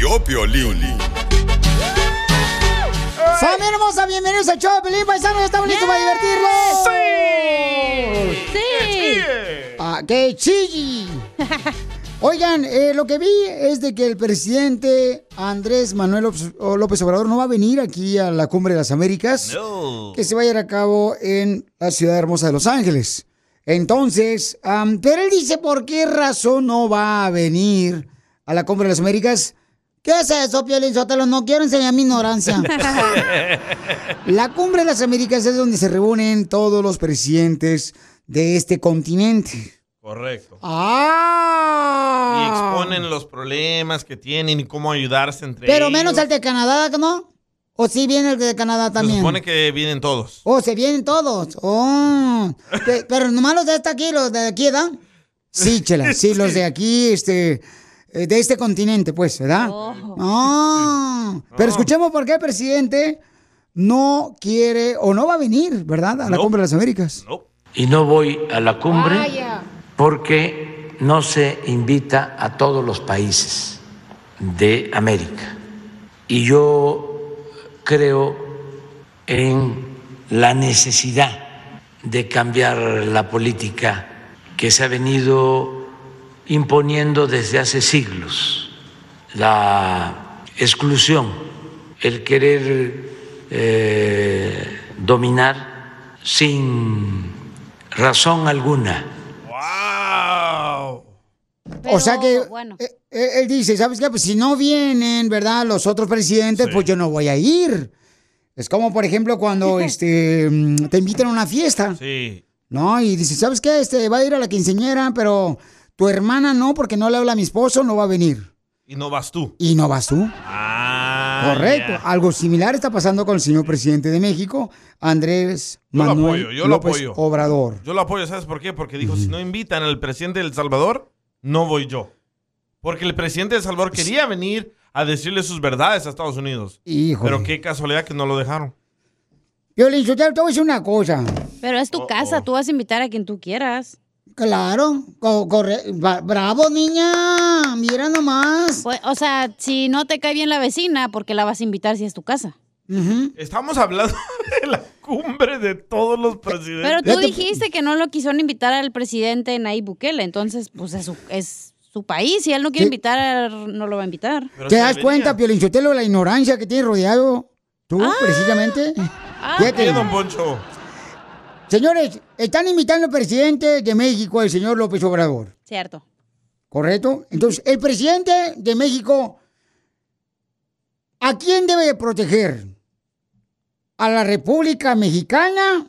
tío Piolín. Familia hermosa, bienvenidos al show de Pelín Paisano, estamos listos para divertirnos. ¡Sí! Ah, ¡Que chilli! Oigan, eh, lo que vi es de que el presidente Andrés Manuel López- Obrador no va a venir aquí a la Cumbre de las Américas, No. que se va a llevar a cabo en la ciudad hermosa de Los Ángeles. Entonces, pero él dice por qué razón no va a venir a la Cumbre de las Américas. ¿Qué es eso, Piolín Sotelo? No quiero enseñar mi ignorancia. La Cumbre de las Américas es donde se reúnen todos los presidentes de este continente. Correcto. ¡Ah! Y exponen los problemas que tienen y cómo ayudarse entre Pero ellos. menos el de Canadá, ¿no? ¿O sí viene el de Canadá Se también? supone que vienen todos. Oh, se vienen todos. Oh. Pe- Pero nomás los de esta aquí, los de aquí, ¿verdad? Sí, chela. Sí, los de aquí, este, de este continente, pues, ¿verdad? Ah. Pero escuchemos por qué el presidente no quiere o no va a venir, ¿verdad? A la No. Cumbre de las Américas. Y no voy a la cumbre Vaya. porque no se invita a todos los países de América. Y yo creo en la necesidad de cambiar la política que se ha venido imponiendo desde hace siglos, la exclusión, el querer eh, dominar sin razón alguna. o sea que eh, eh, él dice, ¿sabes qué? Pues si no vienen, ¿verdad? Los otros presidentes, pues yo no voy a ir. Es como, por ejemplo, cuando este, mm, te invitan a una fiesta. Sí. ¿No? Y dices, ¿sabes qué? Este, va a ir a la quinceñera, pero tu hermana no, porque no le habla a mi esposo, no va a venir. Y no vas tú. Y no vas tú. Ah, Correcto. Algo similar está pasando con el señor presidente de México, Andrés Yo lo Manuel apoyo, yo lo López apoyo. Obrador. Yo lo apoyo, ¿sabes por qué? Porque dijo, si no invitan al presidente de El Salvador, no voy yo. Porque el presidente de El Salvador quería venir a decirle sus verdades a Estados Unidos. Híjole. Pero qué casualidad que no lo dejaron. Yo le te voy a decir una cosa. Pero es tu casa, tú vas a invitar a quien tú quieras. Claro, co- corre- bravo niña, mira nomás. Pues, o sea, si no te cae bien la vecina, ¿por qué la vas a invitar si es tu casa? Estamos hablando de la cumbre de todos los presidentes. Pero tú dijiste que no lo quisieron invitar al presidente Nayib Bukele, entonces, pues es su, es su país. Si él no quiere invitar, no lo va a invitar. ¿Te das cuenta, Piolinchotelo, la ignorancia que tienes rodeado tú, Ah. precisamente? Fíjate. ¿Qué, don Poncho? Señores, están invitando al presidente de México, el señor López Obrador, Cierto. ¿correcto? Entonces, el presidente de México, ¿a quién debe proteger? ¿A la República Mexicana?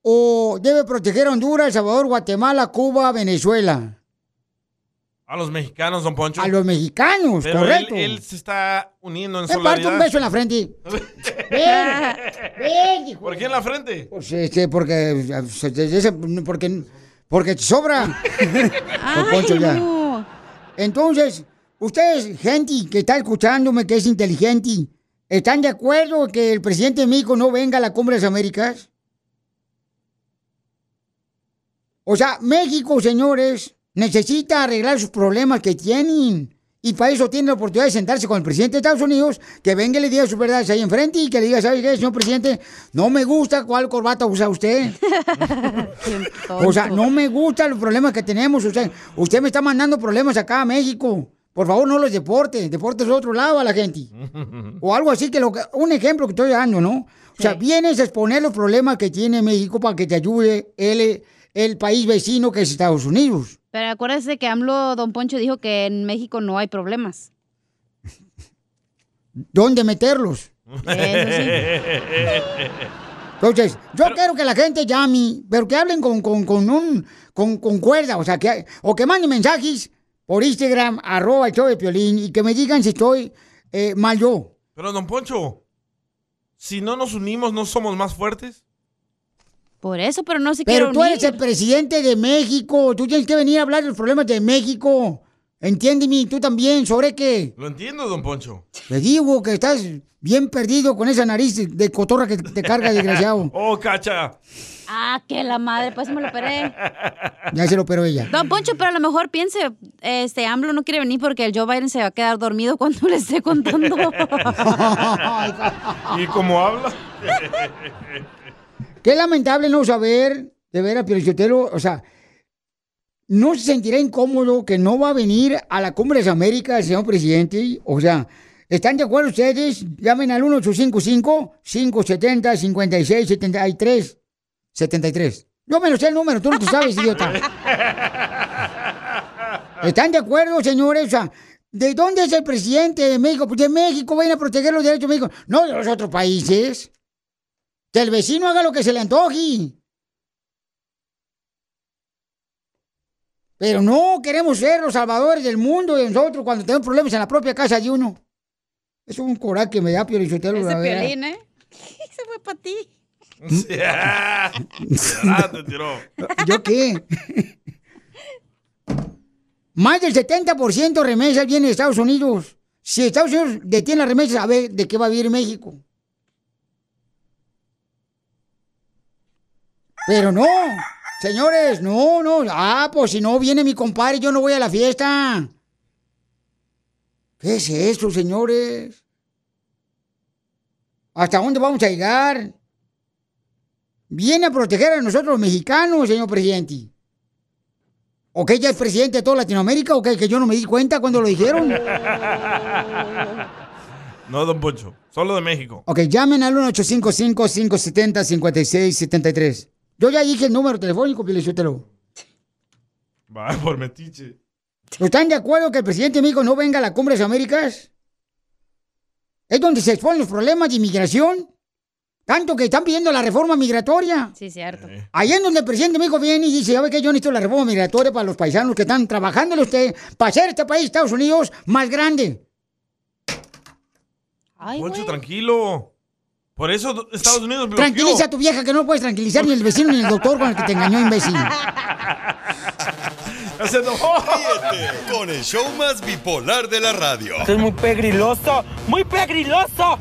¿O debe proteger a Honduras, El Salvador, Guatemala, Cuba, Venezuela? A los mexicanos, don Poncho. A los mexicanos, Pero correcto. Él, él se está uniendo en solidaridad. un beso en la frente. Ven, ven, hijo. ¿Por qué en la frente? Pues este, porque, porque, porque sobra. Don Poncho, ya. Entonces, ustedes, gente que está escuchándome, que es inteligente, ¿están de acuerdo que el presidente de México no venga a la Cumbre de las Américas? O sea, México, señores, necesita arreglar sus problemas que tienen. Y para eso tiene la oportunidad de sentarse con el presidente de Estados Unidos, que venga y le diga sus verdades ahí enfrente y que le diga, ¿sabe qué, señor presidente? No me gusta cuál corbata usa usted. O sea, no me gustan los problemas que tenemos. Usted, usted me está mandando problemas acá a México. Por favor, no los deporte. Deporte de otro lado a la gente. O algo así que lo que, un ejemplo que estoy dando, ¿no? O sea, vienes a exponer los problemas que tiene México para que te ayude el, el país vecino que es Estados Unidos. Pero acuérdese que AMLO, don Poncho, dijo que en México no hay problemas. ¿Dónde meterlos? Entonces, yo quiero que la gente llame, pero que hablen con, con, con un, con, con cuerda, o sea, que, o que manden mensajes por Instagram, arroba el show de Piolín, y que me digan si estoy eh, mal yo. Pero, don Poncho, si no nos unimos, ¿no somos más fuertes? Por eso, pero no se Pero tú unir. eres el presidente de México, tú tienes que venir a hablar de los problemas de México, Entiéndeme, tú también, ¿sobre qué? Lo entiendo, don Poncho. Te digo que estás bien perdido con esa nariz de cotorra que te carga, desgraciado. Oh, cacha. Ah, que la madre, pues me lo operé. Ya se lo operó ella. Don Poncho, pero a lo mejor piense, este AMLO no quiere venir porque el Joe Biden se va a quedar dormido cuando le esté contando. ¿Y cómo habla? Qué lamentable no saber, de veras, Piolichotelo, o sea, ¿no se sentirá incómodo que no va a venir a la Cumbre de las Américas el señor presidente? O sea, ¿están de acuerdo ustedes? Llamen al 1855-570-5673. 73. No me lo sé el número, tú no te sabes, idiota. ¿Están de acuerdo, señores? O sea, ¿de dónde es el presidente de México? Pues de México, vayan a proteger los derechos de México, no de los otros países. Que el vecino haga lo que se le antoje. Pero no queremos ser los salvadores del mundo de nosotros cuando tenemos problemas en la propia casa de uno. Es un coraje que me da Pio Ese piolín, ¿eh? Se fue para ti. Ya, te tiró. ¿Yo qué? Más del 70% de remesas viene de Estados Unidos. Si Estados Unidos detiene las remesas, a ver de qué va a vivir México. Pero no, señores, no, no. Ah, pues si no viene mi compadre, yo no voy a la fiesta. ¿Qué es eso, señores? ¿Hasta dónde vamos a llegar? Viene a proteger a nosotros los mexicanos, señor presidente. ¿O que ella es presidente de toda Latinoamérica o que, que yo no me di cuenta cuando lo dijeron? No, don Poncho, solo de México. Ok, llamen al 1-855-570-5673. Yo ya dije el número telefónico, lo. Va, por metiche. ¿Están de acuerdo que el presidente de México no venga a la Cumbre de las Américas? Es donde se exponen los problemas de inmigración. Tanto que están pidiendo la reforma migratoria. Sí, cierto. Ahí es donde el presidente de México viene y dice, ¿sabe qué? Yo necesito la reforma migratoria para los paisanos que están trabajándole usted para hacer este país, Estados Unidos, más grande. Ay, Poncho, güey. tranquilo. Por eso Estados Unidos bloqueó. Tranquiliza a tu vieja que no puedes tranquilizar ni el vecino ni el doctor con el que te engañó, imbécil. Se enojó. Ríete con el show más bipolar de la radio. Esto es muy pegriloso, muy pegriloso.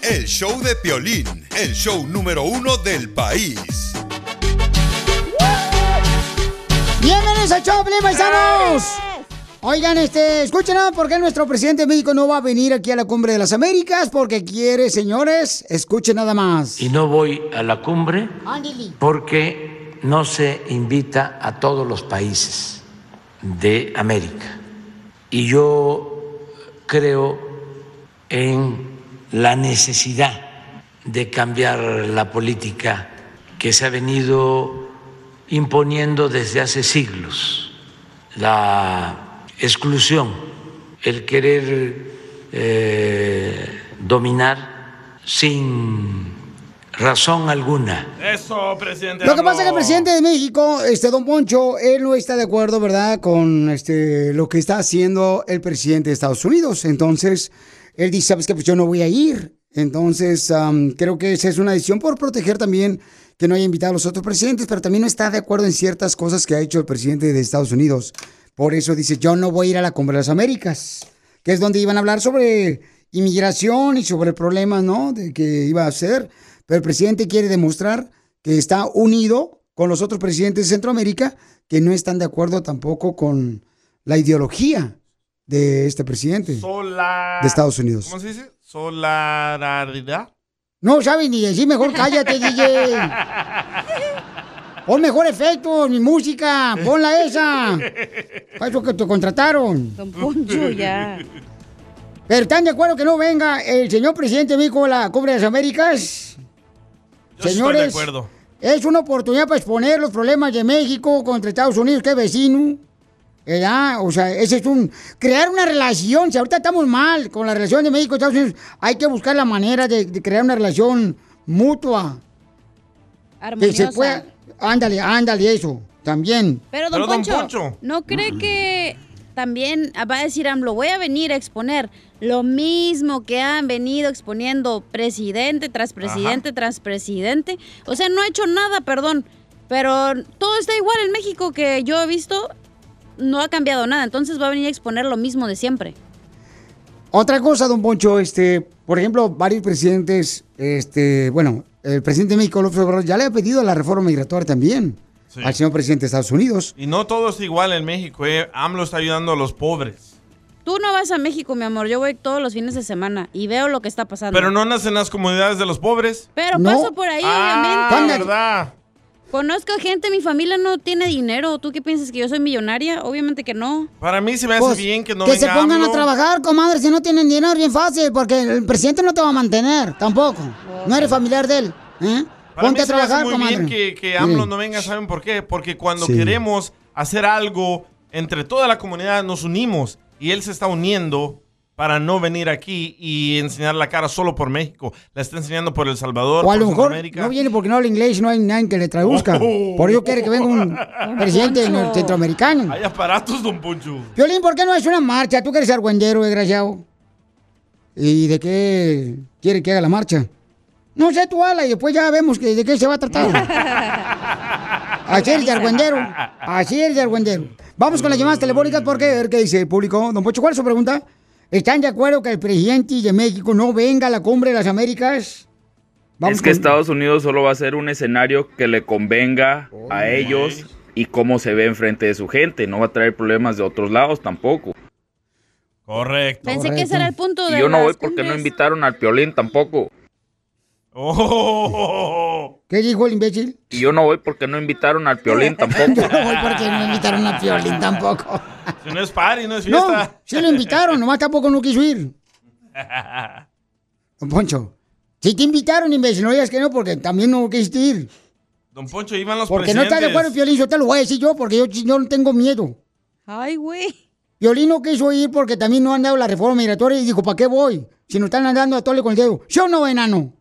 El show de Piolín, el show número uno del país. ¡Bienvenidos al show, Pelín, paisanos! Oigan, este, escuchen nada por qué nuestro presidente de México no va a venir aquí a la Cumbre de las Américas, porque quiere, señores, escuchen nada más. Y no voy a la cumbre porque no se invita a todos los países de América. Y yo creo en la necesidad de cambiar la política que se ha venido imponiendo desde hace siglos, la exclusión, el querer eh, dominar sin razón alguna. Eso, presidente. Lo que pasa es que el presidente de México, este Don Poncho, él no está de acuerdo, ¿verdad?, con este lo que está haciendo el presidente de Estados Unidos. Entonces, él dice, ¿sabes qué? Pues yo no voy a ir. Entonces, am, creo que esa es una decisión por proteger también que no haya invitado a los otros presidentes, pero también no está de acuerdo en ciertas cosas que ha hecho el presidente de Estados Unidos. Por eso dice, yo no voy a ir a la Cumbre de las Américas, que es donde iban a hablar sobre inmigración y sobre problemas, ¿no?, de que iba a hacer. Pero el presidente quiere demostrar que está unido con los otros presidentes de Centroamérica que no están de acuerdo tampoco con la ideología de este presidente Sola... de Estados Unidos. ¿Cómo se dice? Solaridad. No sabes ni decir, mejor cállate, DJ. Pon mejor efecto, mi música, ponla esa. Para eso que te contrataron. Don Poncho, ya. Pero ¿están de acuerdo que no venga el señor presidente de México a la Cumbre de las Américas? Yo sí estoy de acuerdo. Es una oportunidad para exponer los problemas de México contra Estados Unidos, que es vecino. ¿Verdad? O sea, ese es un... Crear una relación. Si ahorita estamos mal con la relación de México y Estados Unidos, hay que buscar la manera de, de crear una relación mutua. Que Armoniosa. se pueda... Ándale, ándale, eso. También. Pero, don, Pero, don Poncho, Poncho. ¿no cree que también va a decir AMLO, voy a venir a exponer lo mismo que han venido exponiendo presidente tras presidente tras presidente? O sea, no ha hecho nada, perdón, pero todo está igual en México que yo he visto no ha cambiado nada, entonces va a venir a exponer lo mismo de siempre. Otra cosa, don Poncho, este, por ejemplo, varios presidentes, este, bueno, el presidente de México, López Obrador, ya le ha pedido la reforma migratoria también Sí. al señor presidente de Estados Unidos. Y no todo es igual en México, ¿eh? AMLO está ayudando a los pobres. Tú no vas a México, mi amor, yo voy todos los fines de semana y veo lo que está pasando. Pero no nacen en las comunidades de los pobres. Pero No. paso por ahí, Ah, obviamente. ¿verdad? Conozco gente, mi familia no tiene dinero. ¿Tú qué piensas que yo soy millonaria? Obviamente que no. Para mí se me hace Pues, bien que no que venga se pongan AMLO. a trabajar, comadre, si no tienen dinero, es bien fácil, porque el presidente no te va a mantener, tampoco. No eres familiar de él. ¿eh? Para Ponte mí a se me hace trabajar, muy comadre. bien que, que AMLO no venga, ¿saben por qué? Porque cuando Sí. queremos hacer algo entre toda la comunidad nos unimos y él se está uniendo para no venir aquí y enseñar la cara solo por México. La está enseñando por El Salvador, O a lo mejor no viene porque no habla inglés y no hay nadie que le traduzca. Oh. Por ello quiere que venga un presidente centroamericano. Hay aparatos, don Poncho. Violín, ¿por qué no es una marcha? Tú que eres argüendero, desgraciado. ¿Y de qué quiere que haga la marcha? No sé, tú habla y después ya vemos que, de qué se va a tratar. Así eres de argüendero. Así eres de argüendero. Vamos con las llamadas telefónicas porque a ver qué dice el público. Don Pocho, ¿cuál es su pregunta? ¿Están de acuerdo que el presidente de México no venga a la cumbre de las Américas? es que con- Estados Unidos solo va a ser un escenario que le convenga a ellos y cómo se ve enfrente de su gente. No va a traer problemas de otros lados tampoco. Correcto. Pensé que ese era el punto de Y yo no voy porque no invitaron al Piolín tampoco. Oh. ¿Qué dijo el imbécil? Y yo no voy porque no invitaron al Piolín tampoco. Yo no voy porque no invitaron a Piolín tampoco. Si no es party, no es No, fiesta. sí lo invitaron, nomás tampoco no quiso ir. Don Poncho, si te invitaron, imbécil, no digas que no, porque también no quisiste ir. Don Poncho, iban los Porque no estás de acuerdo, Piolín, yo te lo voy a decir yo, porque yo, yo no tengo miedo. Ay, güey. Piolín no quiso ir porque también no han dado la reforma migratoria y dijo, ¿para qué voy? Si nos están andando a tole con el dedo. ¿Sí o no, enano?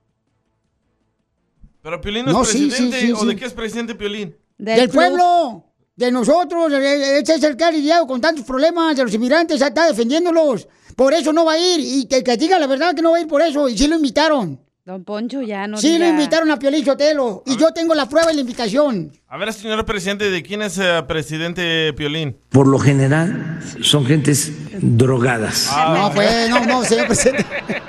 Pero Piolín no, No, es sí, sí, presidente. sí, ¿O sí. de qué es presidente Piolín? Del, pueblo, de nosotros, ese es el que ha lidiado con tantos problemas de los inmigrantes, está defendiéndolos. Por eso no va a ir. Y que, que diga la verdad que no va a ir por eso. Y sí lo invitaron. Don Poncho, ya no sí diga. lo invitaron a Piolín Sotelo. Y yo tengo la prueba y la invitación. A ver, señor presidente, ¿de quién es eh, presidente Piolín? Por lo general son gentes drogadas. No, pues, no, no, señor presidente.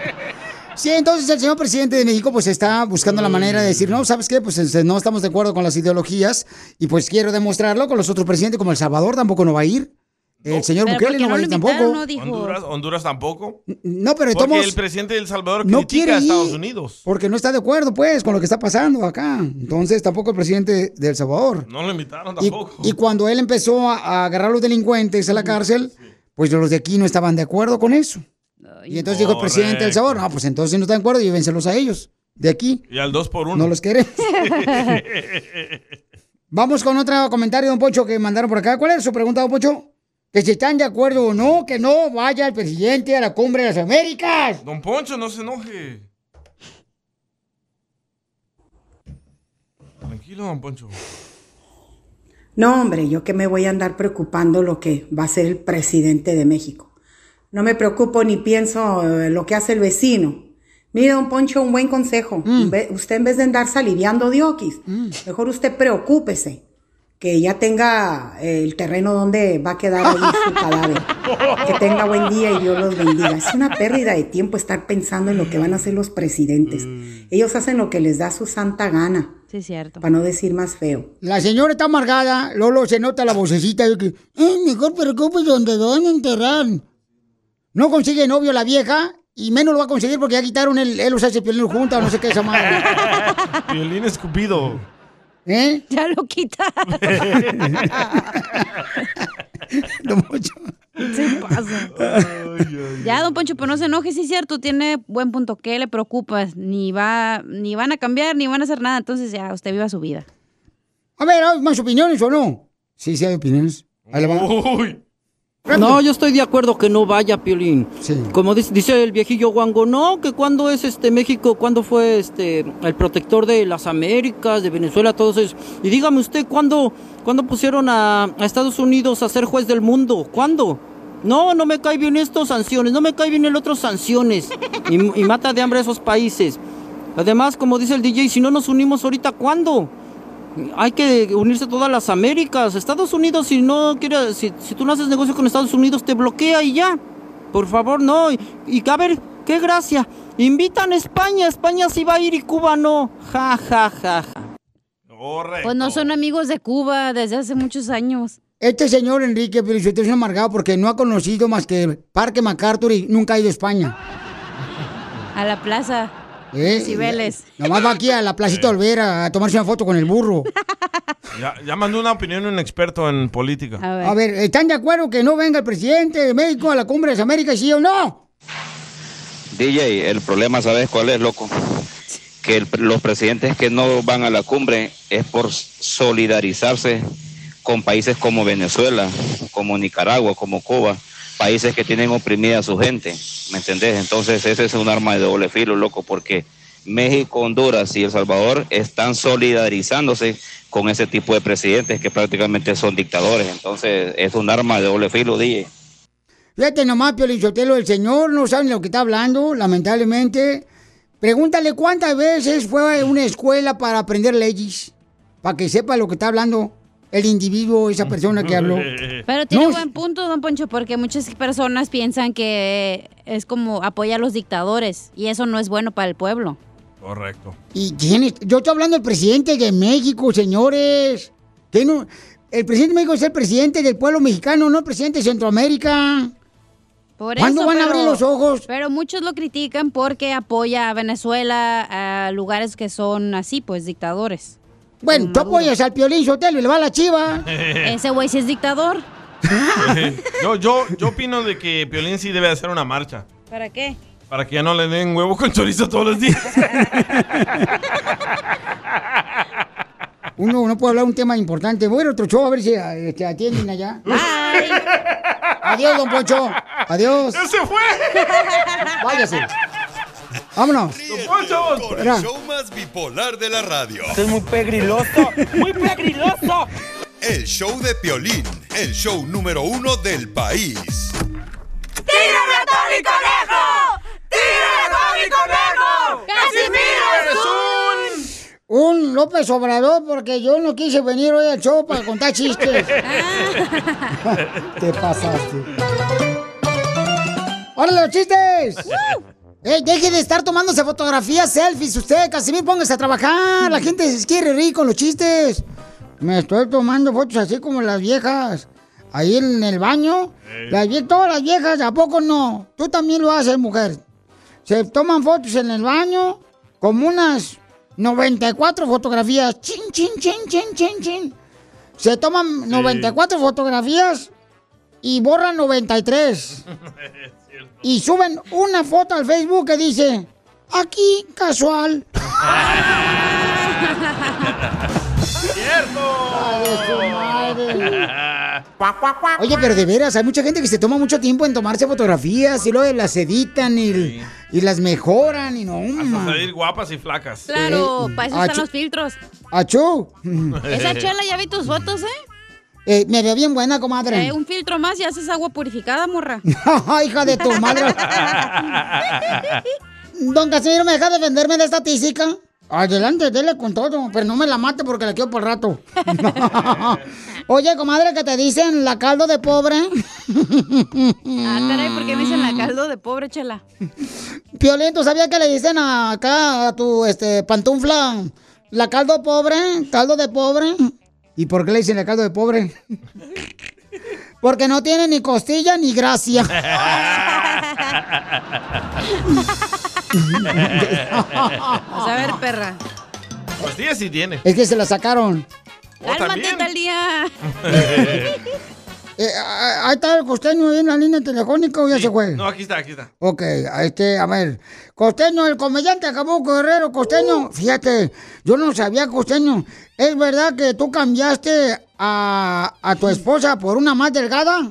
Sí, entonces el señor presidente de México pues está buscando la manera de decir, no, ¿sabes qué? Pues este, no estamos de acuerdo con las ideologías y pues quiero demostrarlo con los otros presidentes como El Salvador tampoco no va a ir. El señor Bukele no va a no ir tampoco. no dijo. Honduras, Honduras tampoco. No, pero Porque el presidente de El Salvador no critica quiere a Estados ir Unidos. Porque no está de acuerdo, pues, con lo que está pasando acá. Entonces, tampoco el presidente de El Salvador. No lo invitaron Y, tampoco. y cuando él empezó a, a agarrar a los delincuentes a la cárcel, pues los de aquí no estaban de acuerdo con eso. Y entonces dijo el presidente del sabor, no, pues entonces si no están de acuerdo, llévenselos a ellos, de aquí. Y al 2 por 1 No los queremos. Vamos con otro comentario, don Poncho, que mandaron por acá. ¿Cuál es su pregunta, don Poncho? Que si están de acuerdo o no, que no vaya el presidente a la cumbre de las Américas. Don Poncho, no se enoje. Tranquilo, don Poncho. No, hombre, yo que me voy a andar preocupando lo que va a ser el presidente de México. No me preocupo ni pienso eh, lo que hace el vecino. Mire, don Poncho, un buen consejo. Ve- Usted en vez de andar saliviando diokis, mejor usted preocúpese que ya tenga eh, el terreno donde va a quedar ahí su cadáver. Que tenga buen día y Dios los bendiga. Es una pérdida de tiempo estar pensando en lo que van a hacer los presidentes. Ellos hacen lo que les da su santa gana. Sí, cierto. Para no decir más feo. La señora está amargada, Lolo se nota la vocecita de que, "Eh, mejor preocupes donde lo van a enterrar. No consigue novio la vieja y menos lo va a conseguir porque ya quitaron el, él los hace piolín junta o no sé qué esa madre. Violín escupido. ¿Eh? Ya lo quitaron. Don Poncho. Se pasa. Ya, don Poncho, pero no se enoje, sí es cierto, tiene buen punto. ¿Qué le preocupa? Ni va, ni van a cambiar, ni van a hacer nada. Entonces ya, usted viva su vida. A ver, ¿hay más opiniones o no? Sí, sí hay opiniones. Ahí le va. Uy. No, yo estoy de acuerdo que no vaya, Piolín. Sí. Como dice, dice el viejillo Wango, no, que cuando es este México, cuando fue este el protector de las Américas, de Venezuela, todos esos. Y dígame usted, ¿cuándo, cuándo pusieron a, a Estados Unidos a ser juez del mundo? ¿Cuándo? No, no me cae bien esto, sanciones, no me cae bien el otro, sanciones. Y, y mata de hambre a esos países. Además, como dice el DJ, si no nos unimos ahorita, ¿cuándo? Hay que unirse todas las Américas. Estados Unidos, si no quiere, si, si tú no haces negocio con Estados Unidos, te bloquea y ya. Por favor, no. Y, y a ver, qué gracia. Invitan a España, España sí va a ir y Cuba no. Ja, ja, ja, ja. Pues no son amigos de Cuba desde hace muchos años. Este señor Enrique Pelichotelo es amargado porque no ha conocido más que Parque MacArthur y nunca ha ido a España. A la plaza. ¿Eh? Cibeles. Nomás va aquí a la placita Olvera a tomarse una foto con el burro. Ya, ya mandó una opinión un experto en política. A ver, ¿están de acuerdo que no venga el presidente de México a la cumbre de las Américas, sí o no? DJ, el problema, ¿sabes cuál es, loco? Que el- los presidentes que no van a la cumbre es por solidarizarse con países como Venezuela, como Nicaragua, como Cuba, países que tienen oprimida a su gente, ¿me entendés? Entonces ese es un arma de doble filo, loco, porque México, Honduras y El Salvador están solidarizándose con ese tipo de presidentes que prácticamente son dictadores, entonces es un arma de doble filo, DJ. Fíjate nomás, Piolichotelo, el señor no sabe lo que está hablando, lamentablemente. Pregúntale cuántas veces fue a una escuela para aprender leyes, para que sepa lo que está hablando el individuo, esa persona que habló. Pero tiene No, buen punto, don Poncho, porque muchas personas piensan que es como apoyar a los dictadores y eso no es bueno para el pueblo. Correcto. ¿Y quién es? Yo estoy hablando del presidente de México, señores. El presidente de México es el presidente del pueblo mexicano, no el presidente de Centroamérica. Por ¿Cuándo eso, van a abrir los ojos? Pero muchos lo critican porque apoya a Venezuela, a lugares que son así, pues dictadores. Bueno, tú apoyas al Piolín Sotelo y le va a la chiva. Ese güey sí es dictador. yo, yo, yo opino de que Piolín sí debe hacer una marcha. ¿Para qué? Para que ya no le den huevo con chorizo todos los días. Uno no puede hablar un tema importante. Voy a ir a otro show a ver si eh, te atienden allá. Adiós, don Poncho. Adiós. ¡Ya se fue! Váyase. Vámonos. Con el show más bipolar de la radio. Es muy pegriloso, muy pegriloso. El show de Piolín, el show número uno del país. ¡Tírame a Tony Conejo! ¡Tírame a Tony Conejo! ¡Casimiro es un... Un López Obrador porque yo no quise venir hoy al show para contar chistes. Te pasaste. ¡Órale, los chistes! Ey, deje de estar tomándose fotografías, selfies. Usted, Casimir, póngase a trabajar. La gente se quiere reír con los chistes. Me estoy tomando fotos así como las viejas. Ahí en el baño. Las vie- todas las viejas, ¿a poco no? Tú también lo haces, mujer. Se toman fotos en el baño, como unas 94 fotografías. Chin, chin, chin, chin, chin, chin. Se toman 94 fotografías y borran 93. Y suben una foto al Facebook que dice, aquí casual. Oye, pero de veras, hay mucha gente que se toma mucho tiempo en tomarse fotografías y luego las editan y, y las mejoran y no. Hasta salir guapas y flacas. Claro, Eh, para eso están los filtros. ¡Achú! Esa chela, ya vi tus fotos, ¿eh? Eh, me veo bien buena, comadre. Eh, un filtro más y haces agua purificada, morra. Hija de tu madre. Don Casimiro, ¿me deja defenderme de esta tísica? Adelante, dele con todo, pero no me la mate porque la quiero por rato. Oye, comadre, que te dicen la caldo de pobre. Ah, caray, ¿por qué me dicen la caldo de pobre, chela? Piolín, ¿tú sabías que le dicen acá a tu este, pantufla la caldo pobre? ¿Caldo de pobre? ¿Y por qué le dicen la caldo de pobre? Porque no tiene ni costilla ni gracia. Vas a ver, perra. Pues sí, tiene. Es que se la sacaron. Cálmate tal día. Eh, ah, ahí está el costeño ahí en la línea telefónica o ya se fue. No, aquí está, aquí está. Ok, a este, a ver. Costeño, el comediante Acapulco Guerrero, Costeño. Fíjate, yo no sabía, Costeño. ¿Es verdad que tú cambiaste a, a tu esposa por una más delgada?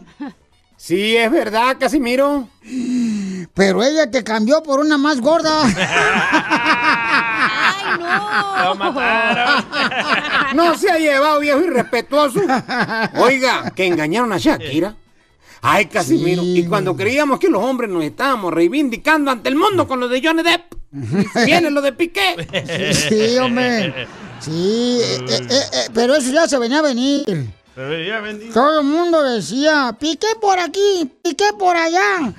Sí, es verdad, Casimiro. Pero ella te cambió por una más gorda. ¡Ay, no! Lo mataron. No se ha llevado, viejo irrespetuoso. Oiga, que engañaron a Shakira. Ay, Casimiro. Y cuando creíamos que los hombres nos estábamos reivindicando ante el mundo con lo de Johnny Depp, viene lo de Piqué. Sí, hombre. Sí, eh, eh, eh, pero eso ya se venía a venir. Se veía venir. Todo el mundo decía, piqué por aquí, piqué por allá.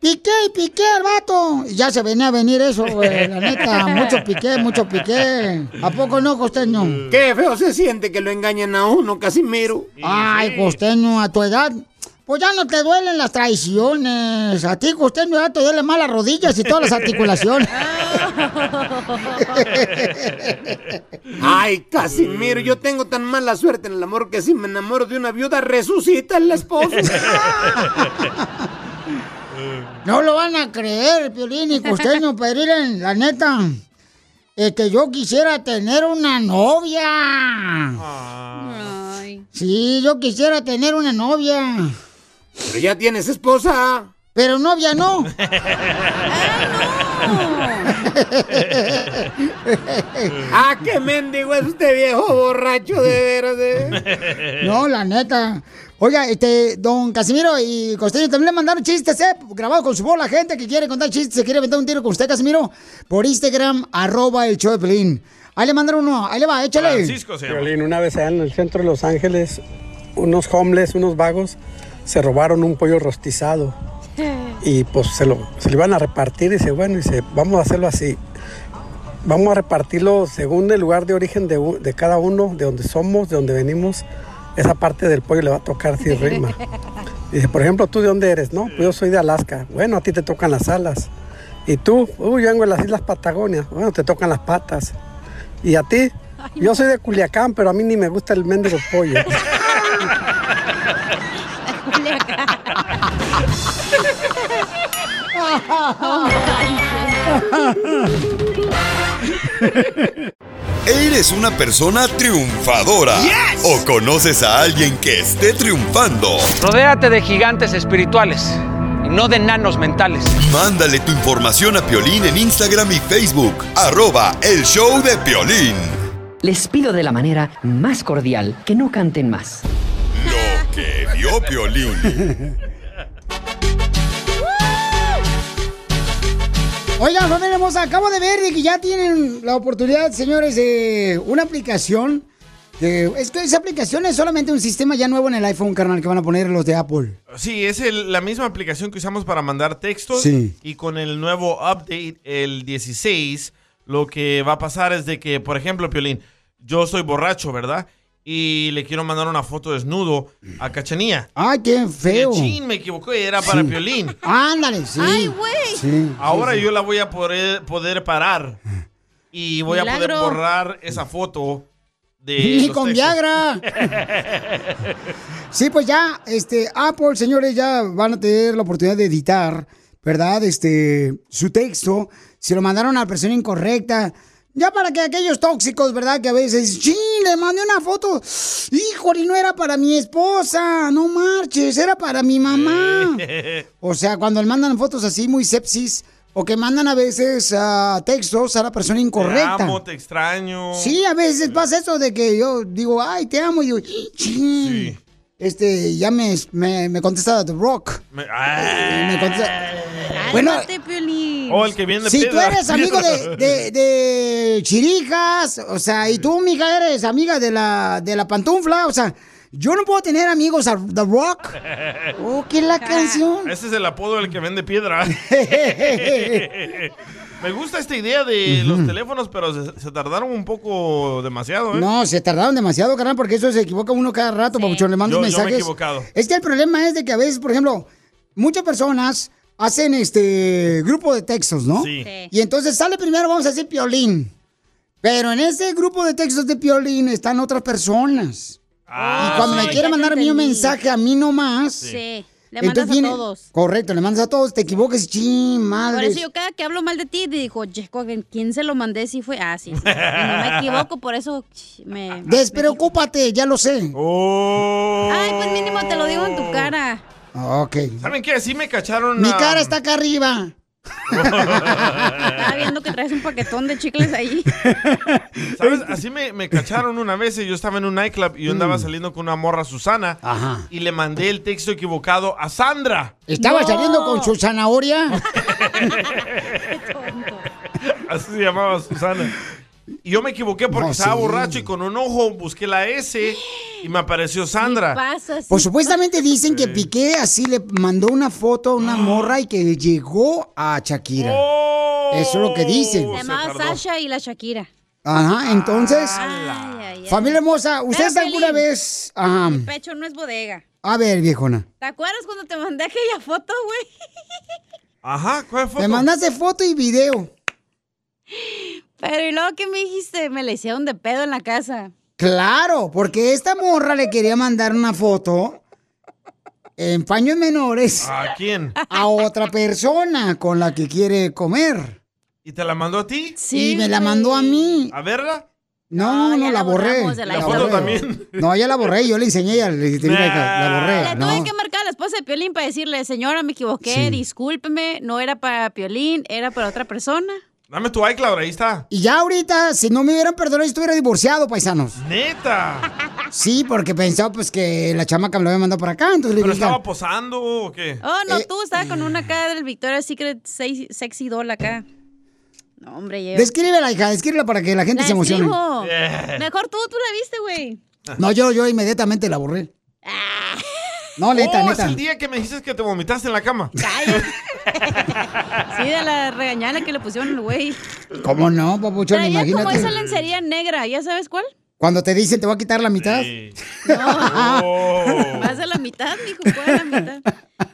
Piqué y piqué al vato. Y ya se venía a venir eso, güey. La neta, mucho piqué, mucho piqué. ¿A poco no, costeño? Qué feo se siente que lo engañen a uno, Casimiro. Ay, costeño, a tu edad. Pues ya no te duelen las traiciones. A ti, costeño, ya te duelen más las rodillas y todas las articulaciones. Ay, Casimiro, yo tengo tan mala suerte en el amor que si me enamoro de una viuda, resucita el esposo. No lo van a creer, Piolín y Costeño, pero miren, la neta, este, yo quisiera tener una novia. Sí, yo quisiera tener una novia. Pero ya tienes esposa. Pero novia no. ah, qué mendigo es este viejo borracho de veras. eh. No, la neta. Oiga, este, don Casimiro y Costeño también le mandaron chistes, ¿eh? Grabado con su voz la gente que quiere contar chistes, se quiere aventar un tiro con usted, Casimiro, por Instagram, arroba el show de Pelín. Ahí le mandaron uno, ahí le va, échale. Francisco se llama. Violín, una vez allá en el centro de Los Ángeles, unos homeless, unos vagos, se robaron un pollo rostizado y pues se lo, se lo iban a repartir y dice, bueno, dice, vamos a hacerlo así. Vamos a repartirlo según el lugar de origen de cada uno, de donde somos, de donde venimos. Esa parte del pollo le va a tocar si rima. Dice, por ejemplo, ¿tú de dónde eres? No, pues yo soy de Alaska. Bueno, a ti te tocan las alas. ¿Y tú? Uy, yo vengo de las Islas Patagonias. Bueno, te tocan las patas. ¿Y a ti? Yo soy de Culiacán, pero a mí ni me gusta el mendigo pollo. ¿Eres una persona triunfadora? ¿O conoces a alguien que esté triunfando? Rodéate de gigantes espirituales y no de enanos mentales. Mándale tu información a Piolín en Instagram y Facebook. Arroba el show de Piolín. Les pido de la manera más cordial que no canten más. Lo que vio Piolín. Oigan, familia hermosa, acabo de ver de que ya tienen la oportunidad, señores, de una aplicación. es que esa aplicación es solamente un sistema ya nuevo en el iPhone, carnal, que van a poner los de Apple. Sí, es el- la misma aplicación que usamos para mandar textos. Sí. Y con el nuevo update, el 16, lo que va a pasar es de que, por ejemplo, Piolín, yo soy borracho, ¿verdad? Y le quiero mandar una foto desnudo a Cachanía. Ay, qué feo. Chin, me equivoqué, era para Sí. Piolín. Ándale, sí. Ay, güey. Sí, Ahora sí, sí. yo la voy a poder, poder parar. Y voy a poder Milagro. borrar esa foto de. Ni los con textos. Viagra. Sí, pues ya, este, Apple, señores, ya van a tener la oportunidad de editar, ¿verdad? Este, su texto, si lo mandaron a la persona incorrecta. Ya para que aquellos tóxicos, ¿verdad? Que a veces, sí, le mandé una foto. Híjole, no era para mi esposa, no marches, era para mi mamá. O sea, cuando le mandan fotos así muy sepsis, o que mandan a veces ah, textos a la persona incorrecta. Te amo, te extraño. Sí, a veces pasa eso de que yo digo, ay, te amo, y digo, "Chin". Este, ya me, me, me contesta The Rock. Me- me contesta. Bueno, Cálmate, Piolín. Oh, el que viene de si tú eres amigo de, de, de Chirijas, o sea, y tú, mija, eres amiga de la, de la pantufla, o sea, yo no puedo tener amigos a The Rock. Oh, ¿qué es la canción? Ese es el apodo del que vende piedra. Me gusta esta idea de los teléfonos, pero se, se tardaron un poco demasiado, ¿eh? No, se tardaron demasiado, carnal, porque eso se equivoca uno cada rato, papuchón, le mando Yo- yo me he mensajes. equivocado. Es que el problema es de que a veces, por ejemplo, muchas personas hacen este grupo de textos, ¿no? Sí. Sí. Y entonces sale primero, vamos a decir, Piolín. Pero en ese grupo de textos de Piolín están otras personas. Ah, y cuando sí. me quiere mandar entendí. mensaje a mí nomás. Sí. Le mandas entonces a todos. Correcto, le mandas a todos, te equivocas, ching, Por madre. eso yo cada que hablo mal de ti, dijo, Jesco, ¿quién se lo mandé? Sí fue. Ah, sí. no me equivoco, por eso me. Despreocúpate, ya lo sé. Oh. Ay, pues mínimo te lo digo en tu cara. Ok. ¿Saben qué? Así me cacharon. Mi cara está acá arriba. Estaba viendo que traes un paquetón de chicles ahí. ¿Sabes? Así me, me cacharon una vez y yo estaba en un nightclub y yo andaba Mm. saliendo con una morra Susana. Ajá. Y le mandé el texto equivocado a Sandra. ¿Estaba saliendo con su zanahoria? Así se llamaba Susana. Y yo me equivoqué porque No, estaba sí. borracho y con un ojo busqué la S y me apareció Sandra. Pues supuestamente dicen que Piqué así le mandó una foto a una morra y que llegó a Shakira. Eso es lo que dicen. Se llamaba Sasha y la Shakira. Ajá, entonces, Ay, ay, ay. familia hermosa, ¿ustedes Pero, alguna vez... Ajá. Mi pecho no es bodega. A ver, viejona. ¿Te acuerdas cuando te mandé aquella foto, güey? Ajá, ¿cuál foto? Me mandaste foto y video. Pero ¿y luego qué me dijiste? Me le hicieron de pedo en la casa. Claro, porque esta morra le quería mandar una foto en paños menores ¿A quién? a otra persona con la que quiere comer. ¿Y te la mandó a ti? y me la mandó a mí. ¿A verla? No, no, ya la la borré. la La foto borré. también. No, ya la borré, yo le enseñé, ya le dije, "Mira, la borré. Le No. tuve que marcar a la esposa de Piolín para decirle, señora, me equivoqué, Sí. discúlpeme, no era para Piolín, era para otra persona. Dame tu iCloud, ahí está. Y ya ahorita, si no me hubieran perdonado, yo estuviera divorciado, paisanos. Neta. Sí, porque pensaba pues que la chamaca me lo había mandado para acá, entonces le ¿Pero dije, estaba posando o qué? Oh, no, Eh, tú estabas con una cara del Victoria's Secret sexy, doll acá. No, hombre, yo... descríbela, hija, descríbela para que la gente La se emocione. Yeah. Mejor tú, tú la viste, güey. No, yo, yo inmediatamente la borré. No, neta, oh, neta. es el día que me dijiste que te vomitaste en la cama. Sí, de la regañada que le pusieron al güey. ¿Cómo no, papuchón? Traía como Imagínate. esa lencería negra, ¿ya sabes cuál? Cuando te dicen te voy a quitar la mitad. Más de la mitad, mijo, ¿cuál es la mitad?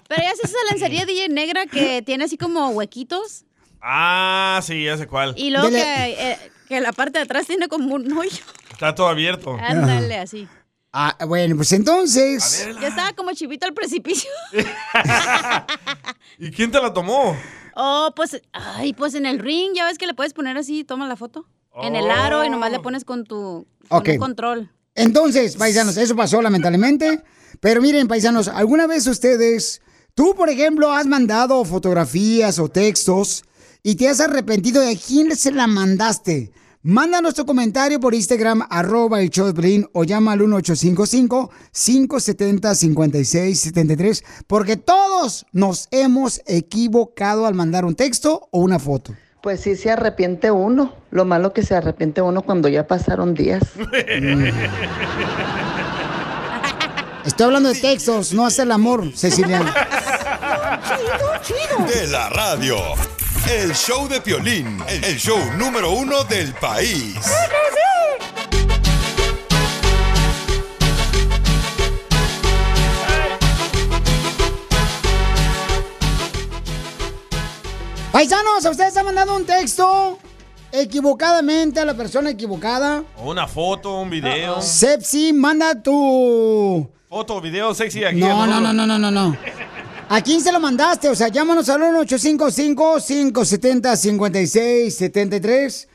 Pero ya es esa lencería DJ negra que tiene así como huequitos Ah, sí, ya sé cuál. y luego Dele. que, eh, que la parte de atrás tiene como un hoyo. Está todo abierto. Ándale, así. Ah, bueno, pues entonces. Yo estaba como chivito al precipicio. ¿Y quién te la tomó? Oh, pues, ay, pues en el ring, ya ves que le puedes poner así, toma la foto. En el aro y nomás le pones con tu con Ok. un control. Entonces, paisanos, eso pasó lamentablemente. Pero miren, paisanos, ¿alguna vez ustedes, tú por ejemplo, has mandado fotografías o textos y te has arrepentido de a quién se la mandaste? Mándanos tu comentario por Instagram, arroba el show de Piolín, o llama al 1855-570-5673, porque todos nos hemos equivocado al mandar un texto o una foto. Pues sí, se arrepiente uno. Lo malo que se arrepiente uno cuando ya pasaron días. Estoy hablando de textos, no hacer el amor, Cecilia. De la radio. El show de Piolín, el show número uno del país. Paisanos, ¿a ustedes han mandado un texto equivocadamente a la persona equivocada? Una foto, un video. Sepsi, manda tu... Foto, video sexy aquí. No, no, no, no, no, no, no. ¿A quién se lo mandaste? O sea, llámanos al 1-855-570-5673.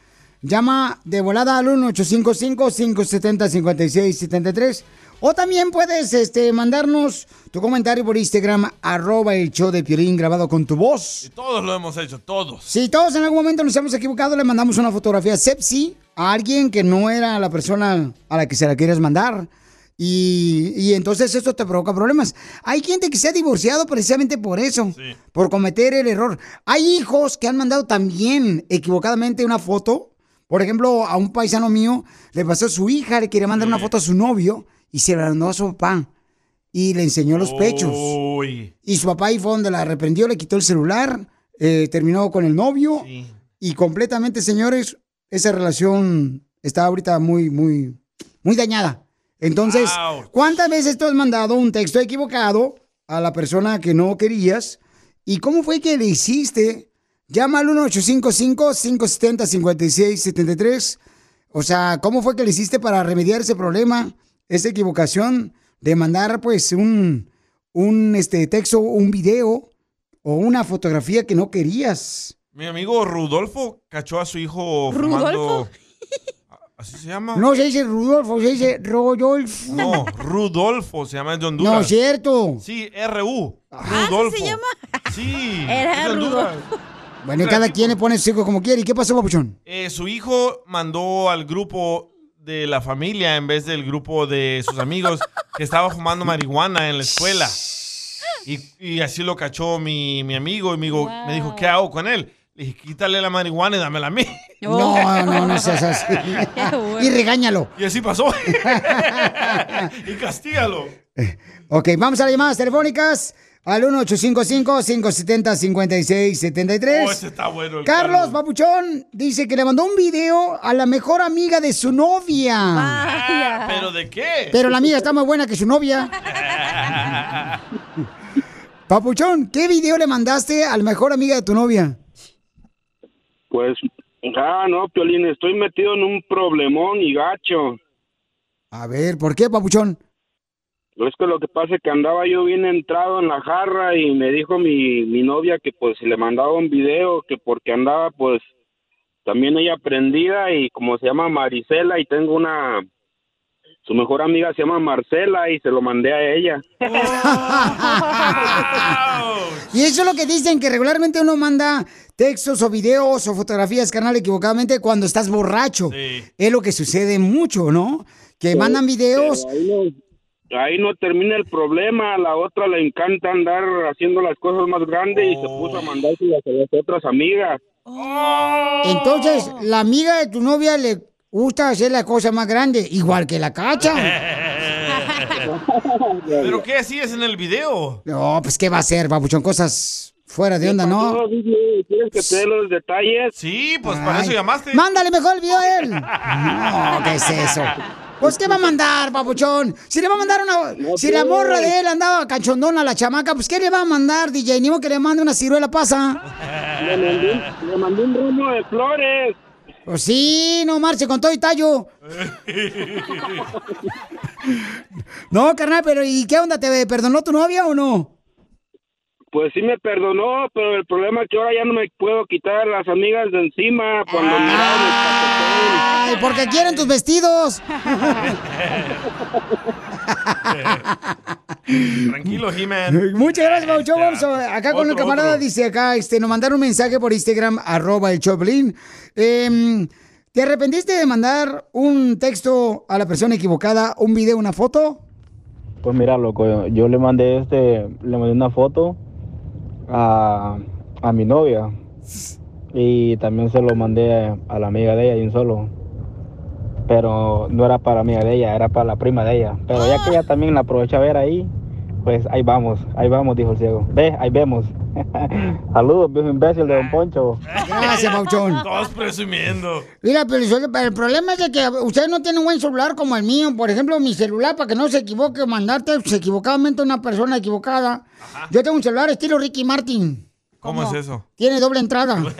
Llama de volada al 1-855-570-5673. O también puedes este, mandarnos tu comentario por Instagram, arroba el show de Piolín grabado con tu voz. Todos lo hemos hecho, todos. Si todos en algún momento nos hemos equivocado, le mandamos una fotografía sepsi a alguien que no era la persona a la que se la quieres mandar. Y, y entonces esto te provoca problemas. Hay gente que se ha divorciado precisamente por eso, por cometer el error. Hay hijos que han mandado también equivocadamente una foto. Por ejemplo, a un paisano mío le pasó a su hija, le quería mandar una foto a su novio y se la mandó a su papá y le enseñó los pechos. Uy. Y su papá ahí fue donde la reprendió, le quitó el celular, eh, terminó con el novio y completamente, señores, esa relación está ahorita muy, muy, muy dañada. Entonces, ¿cuántas veces tú has mandado un texto equivocado a la persona que no querías? ¿Y cómo fue que le hiciste? Llama al 1-855-570-5673. O sea, ¿cómo fue que le hiciste para remediar ese problema, esa equivocación de mandar pues un, un este, texto, un video o una fotografía que no querías? Mi amigo Rudolfo cachó a su hijo ¿Rudolfo? fumando. ¿Así se llama? No se dice Rudolfo, se dice Rodolfo. No, Rudolfo, se llama es de Honduras. No, cierto. Sí, R-U. Ah, Rudolfo. ¿sí se llama? Sí. Era es Honduras. Bueno, y cada quien le pone su hijo como quiere. ¿Y qué pasó, papuchón? Eh, su hijo mandó al grupo de la familia en vez del grupo de sus amigos que estaba fumando marihuana en la escuela. Y, y así lo cachó mi, mi amigo y me dijo, me dijo, ¿qué hago con él? Le dije, quítale la marihuana y dámela a mí. No, no, no seas así. y regáñalo. Y así pasó. y castígalo. Ok, vamos a las llamadas telefónicas al 1855-570-5673. Oh, ese está bueno. el Carlos Papuchón dice que le mandó un video a la mejor amiga de su novia. Ah, ¿Pero de qué? Pero la amiga está más buena que su novia. Papuchón, ¿qué video le mandaste a la mejor amiga de tu novia? Pues, ah, no, Piolín, estoy metido en un problemón y gacho. A ver, ¿por qué, Papuchón? Es que lo que pasa es que andaba yo bien entrado en la jarra y me dijo mi, mi novia que pues le mandaba un video, que porque andaba pues también ella prendida y como se llama Marisela y tengo una, su mejor amiga se llama Marcela y se lo mandé a ella. Y eso es lo que dicen, que regularmente uno manda textos o videos o fotografías, carnal, equivocadamente cuando estás borracho. Es lo que sucede mucho, ¿no? Que mandan videos. Ahí no, termina el problema, a la otra le encanta andar haciendo las cosas más grandes y se puso a mandárselas a las otras amigas. Entonces, la amiga de tu novia le gusta hacer la cosa más grande, igual que la cacha. ¿Pero qué hacías en el video? No, pues, ¿qué va a hacer, papuchón? Cosas fuera de onda, ¿no? ¿Quieres que te dé los detalles? Sí, pues para eso llamaste. Mándale mejor el video a él. No, ¿qué es eso? Pues, ¿qué va a mandar, papuchón? Si le va a mandar una... si la morra de él andaba cachondona a la chamaca, pues, ¿qué le va a mandar, DJ? Ni modo que le mande una ciruela pasa. Le mandé, un- le mandé un ramo de flores. Pues sí, no marche con todo y tallo. No, carnal, pero ¿y qué onda? ¿Te perdonó tu novia o no? Pues sí me perdonó, pero el problema es que ahora ya no me puedo quitar las amigas de encima cuando Ay, porque quieren tus vestidos. Tranquilo, He-Man. Muchas gracias, Paucho. Vamos a- acá con el camarada, otro. dice acá, este, nos mandaron un mensaje por Instagram, arroba el Choplin. Em, ¿Te arrepentiste de mandar un texto a la persona equivocada, un video, una foto? Pues mira, loco, yo le mandé este, le mandé una foto a, a mi novia y también se lo mandé a la amiga de ella de un solo. Pero no era para la amiga de ella, era para la prima de ella. Pero ya que ella también la aprovecha a ver ahí, pues ahí vamos, ahí vamos, dijo el ciego. Ve, ahí vemos. Saludos, viejo imbécil de Don Poncho. Gracias, Pauchón. Todos presumiendo. Mira, pero el problema es de que ustedes no tienen un buen celular como el mío. Por ejemplo, mi celular, para que no se equivoque, mandarte equivocadamente a una persona equivocada. Yo tengo un celular estilo Ricky Martin. ¿Cómo, es eso? Tiene doble entrada.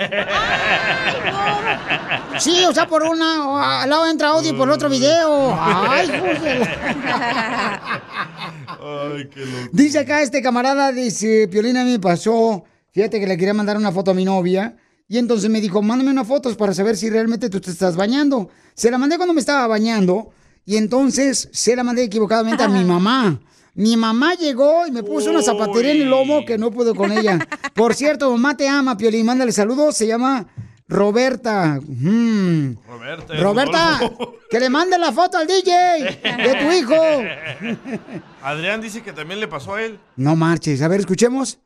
Sí, o sea, por una, al lado entra audio y por el otro video. Ay, la- Ay, qué loco. Dice acá este camarada, dice, Piolina, a mí me pasó, fíjate que le quería mandar una foto a mi novia, y entonces me dijo, mándame una foto para saber si realmente tú te estás bañando. Se la mandé cuando me estaba bañando, y entonces se la mandé equivocadamente a mi mamá. Mi mamá llegó y me puso una zapatería en el lomo que no pude con ella. Por cierto, mamá te ama, Piolín, mándale saludos, se llama Roberta. Mm. Roberta. Que le mande la foto al DJ de tu hijo. Adrián dice que también le pasó a él. No marches. A ver, escuchemos.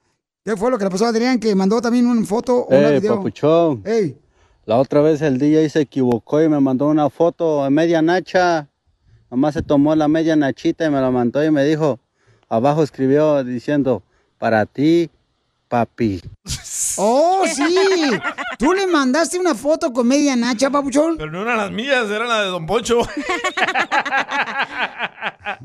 ¿Qué fue lo que le pasó a Adrián? Que mandó también una foto o una Ey, video. papuchón. Ey. La otra vez el DJ se equivocó y me mandó una foto a media nacha. Nomás se tomó la media nachita y me la mandó y me dijo, abajo escribió diciendo, para ti, papi. Oh, sí. Tú le mandaste una foto con media nacha, papuchón. Pero no eran las mías, era la de Don Poncho.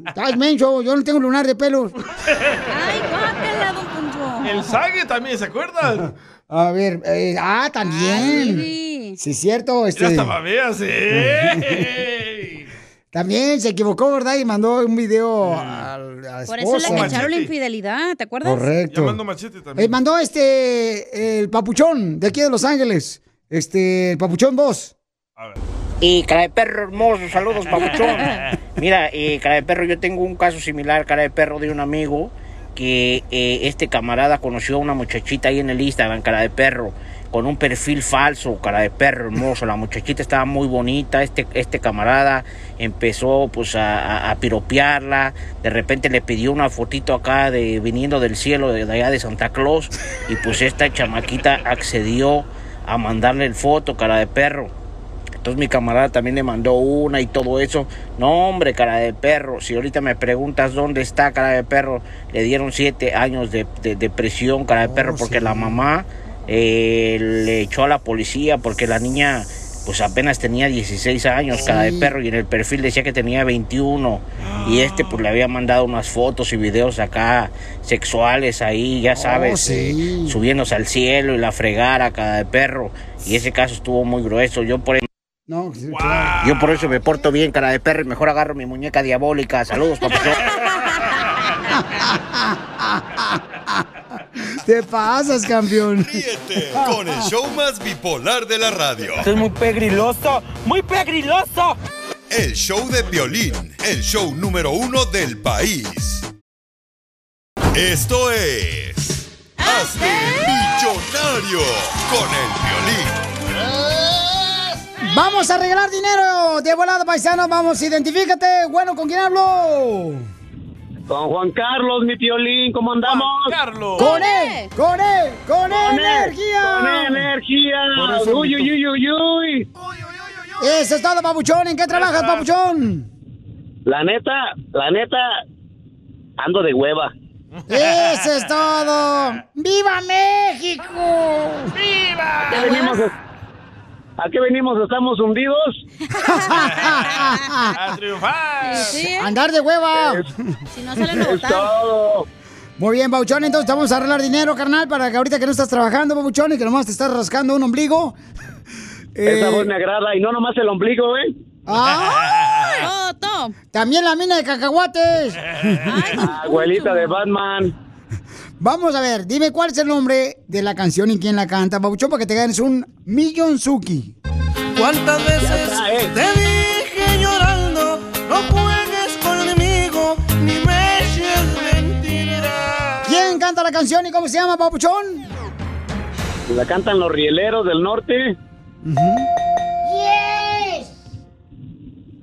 Estás menso, yo no tengo lunar de pelos. Ay, guácala, don Poncho. El Sague también, ¿se acuerdan? A ver, eh, ah, también. sí. Sí, es cierto. Ya Este, hasta babeas, ¿eh? también se equivocó, ¿verdad? Y mandó un video a, a la Por eso le cacharon la infidelidad, ¿te acuerdas? Correcto. Ya mandó machete también. Eh, mandó este, el papuchón de aquí de Los Ángeles. Este, el papuchón 2. Y cara de perro hermoso, saludos, papuchón. Mira, eh, cara de perro, yo tengo un caso similar, cara de perro de un amigo que eh, este camarada conoció a una muchachita ahí en el Instagram, cara de perro, con un perfil falso, cara de perro hermoso. La muchachita estaba muy bonita, este, este camarada empezó pues a, a- piropearla, de repente le pidió una fotito acá de viniendo del cielo de allá de Santa Claus y pues esta chamaquita accedió a mandarle el foto, cara de perro. Entonces mi camarada también le mandó una y todo eso. No, hombre, cara de perro. Si ahorita me preguntas dónde está cara de perro, le dieron siete años de, de- de prisión, cara de perro, porque la mamá eh, le echó a la policía porque la niña pues apenas tenía 16 años, cara de perro, y en el perfil decía que tenía 21. Y este pues le había mandado unas fotos y videos acá sexuales ahí, ya sabes, sí. eh, subiéndose al cielo y la fregara, cara de perro. Y ese caso estuvo muy grueso. Yo por No, yo por eso me porto bien, cara de perro, y mejor agarro mi muñeca diabólica. Saludos, papá. Te pasas, campeón. Ríete con el show más bipolar de la radio. Esto es muy pegriloso, muy pegriloso. El show de violín, el show número uno del país. Esto es... Hazte millonario con el violín. Vamos a regalar dinero de volada, paisano. Vamos, identifícate. Bueno, ¿con quién hablo? Con Juan Carlos, mi piolín, ¿cómo andamos? Carlos. Con él, con él, con, Con él, energía. con energía. Por eso, Uy, uy, uy, uy, uy. Eso es todo, papuchón. ¿En qué trabajas, papuchón? La neta, la neta, ando de hueva. Eso es todo. ¡Viva México! ¿A qué venimos? ¿A qué venimos? ¿Estamos hundidos? A triunfar. Andar de hueva. Si no salen a todo. Muy bien, Pauchón, entonces te vamos a arreglar dinero, carnal, para que ahorita que no estás trabajando, Pauchón, y que nomás te estás rascando un ombligo. Esa Eh, voz me agrada y no nomás el ombligo, ¿eh? ¡Ay! ¡Foto! También la mina de cacahuates. Abuelita de Batman. Vamos a ver, dime cuál es el nombre de la canción y quién la canta, Pauchón, para que te ganes un millonzuki. ¿Cuántas veces eh. te dije llorando? No juegues conmigo, ni me eches mentira. ¿Quién canta la canción y cómo se llama, Papuchón? La cantan los rieleros del norte. ¡Yes!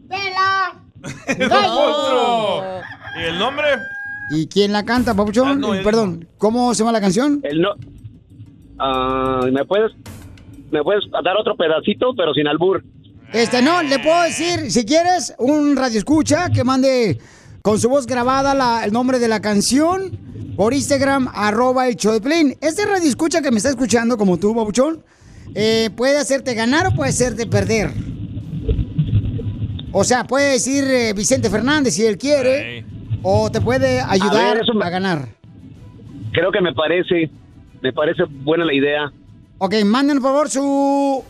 ¡Vela! ¡Otro! ¿Y el nombre? ¿Y quién la canta, Papuchón? Ah, no, él Perdón, ¿cómo se llama la canción? El no. Ah, ¿Me puedes me puedes dar otro pedacito, pero sin albur? Este, no, le puedo decir, si quieres, un radio escucha que mande con su voz grabada la- el nombre de la canción por Instagram, arroba el show de Pelín. Este radio escucha que me está escuchando, como tú, babuchón, eh, puede hacerte ganar o puede hacerte perder. O sea, puede decir eh, Vicente Fernández si él quiere, o te puede ayudar a, ver, eso me- ganar. Creo que me parece me parece buena la idea. Ok, manden por favor su...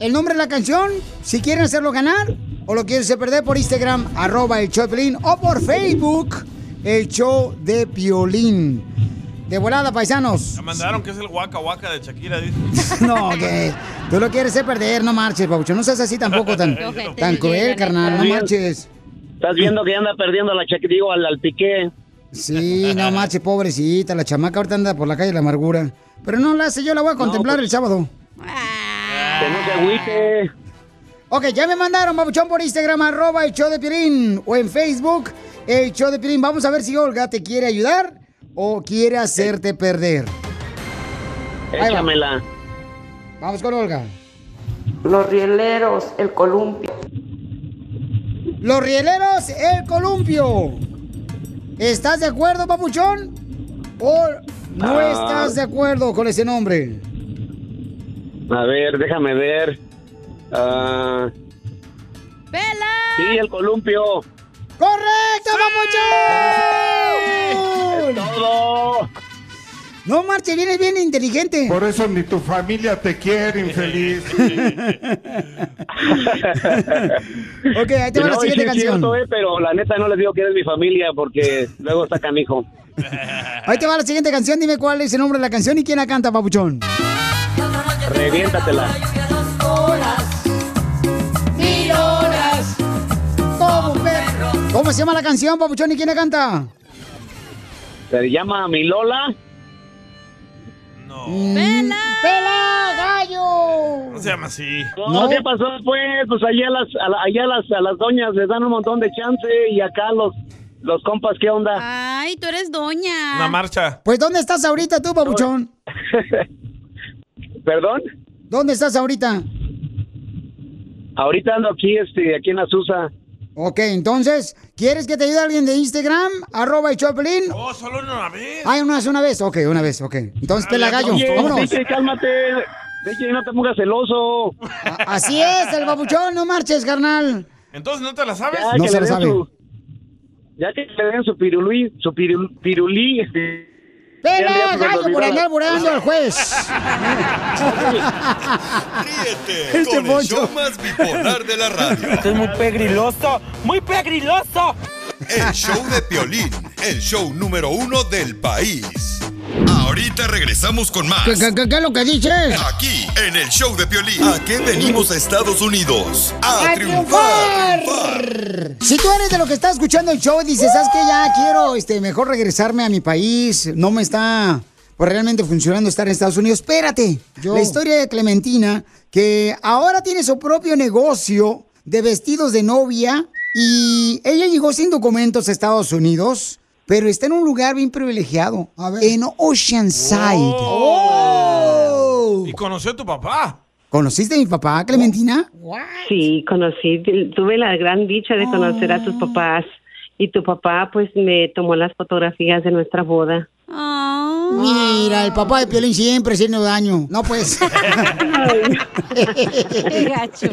El nombre de la canción, si quieren hacerlo ganar o lo quieren hacer perder por Instagram, arroba el show de Piolín, o por Facebook, el show de Piolín. De volada, paisanos. Me mandaron que es el Waka Waka de Shakira. dice. No, que tú lo quieres hacer perder, no marches, Pabucho. No seas así tampoco tan, tan cruel, carnal, no marches. Estás viendo que anda perdiendo a la Shakira, digo, al, al Piqué. Sí, no marches, pobrecita, la chamaca ahorita anda por la calle de la amargura. Pero no la hace, yo la voy a contemplar el sábado. Que no se agüite. Ok, ya me mandaron, babuchón, por Instagram, arroba el show de Piolín, o en Facebook, el show de Piolín. Vamos a ver si Olga te quiere ayudar o quiere hacerte perder. Va. Échamela. Vamos con Olga. Los rieleros, el columpio. Los rieleros, el columpio. ¿Estás de acuerdo, papuchón? ¿O no Ah. estás de acuerdo con ese nombre? A ver, déjame ver. Ah, ¡Vela! sí, el columpio. ¡Correcto, papuchón! Todo. No marche, vienes bien inteligente. Por eso ni tu familia te quiere, infeliz. ok, ahí te va la No, siguiente canción. cierto, eh, pero la neta no les digo que eres mi familia porque luego está canijo. Ahí te va la siguiente canción. Dime cuál es el nombre de la canción y quién la canta, papuchón. Reviéntatela. Mil horas como un perro. ¿Cómo se llama la canción, papuchón, y quién la canta? Se llama Mi Lola. ¡Pela! ¡Pela, gallo! No se llama así. No, ¿qué pasó pues? Pues allá las, a la- allá las, a las doñas les dan un montón de chance y acá los, los compas, ¿qué onda? Ay, tú eres doña. Una marcha. Pues, ¿dónde estás ahorita tú, papuchón? ¿Perdón? ¿Dónde estás ahorita? Ahorita ando aquí, este, aquí en Azusa. Ok, entonces, ¿quieres que te ayude alguien de Instagram? Arroba y Choplin. Oh, solo una vez. Ay, una vez, una vez. Ok, una vez, ok. Entonces, pela gallo. Vámonos. DJ, cálmate. DJ, no te pongas celoso. A- Así es, el babuchón, no marches, carnal. Entonces, ¿no te la sabes? Ya que le den su- ya que le den su pirulí, su pirul- pirulí, este... ¡Pela, ya- ya se me gallo, por andar burando al juez! Ríete Este con el show más bipolar de la radio. Esto es muy pegriloso, muy pegriloso. El show de Piolín, el show número uno del país. Ahorita regresamos con más. ¿Qué, qué, qué- qué es lo que dices? Aquí, en el show de Piolín. ¿A qué venimos a Estados Unidos? A, ¡A triunfar. triunfar! Si tú eres de lo que está escuchando el show y dices, ¿sabes qué? Ya quiero este, mejor regresarme a mi país. No me está pues, realmente funcionando estar en Estados Unidos. Espérate. La historia de Clementina, que ahora tiene su propio negocio de vestidos de novia. Y ella llegó sin documentos a Estados Unidos, pero está en un lugar bien privilegiado. En Oceanside. Oh. Y conoció a tu papá. ¿Conociste a mi papá, Clementina? Sí, conocí, tuve la gran dicha de conocer a tus papás y tu papá pues me tomó las fotografías de nuestra boda. Mira, el papá de Piolín siempre haciendo daño. No, pues. Qué gacho.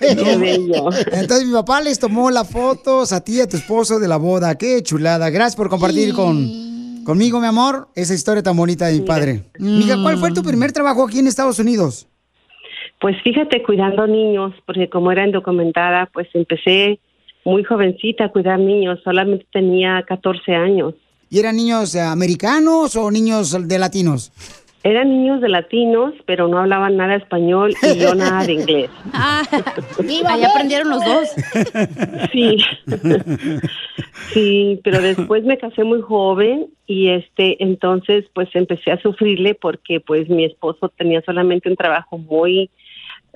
Entonces mi papá les tomó las fotos a ti y a tu esposo de la boda. Qué chulada. Gracias por compartir con, conmigo, mi amor, esa historia tan bonita de mi padre. Mija, ¿cuál fue tu primer trabajo aquí en Estados Unidos? Pues fíjate, cuidando niños, porque como era indocumentada, pues empecé muy jovencita a cuidar niños, solamente tenía 14 años. ¿Y eran niños eh, americanos o niños de latinos? Eran niños de latinos, pero no hablaban nada español y yo nada de inglés. Ahí aprendieron los dos. Sí. Sí, pero después me casé muy joven y este entonces pues empecé a sufrirle porque pues mi esposo tenía solamente un trabajo muy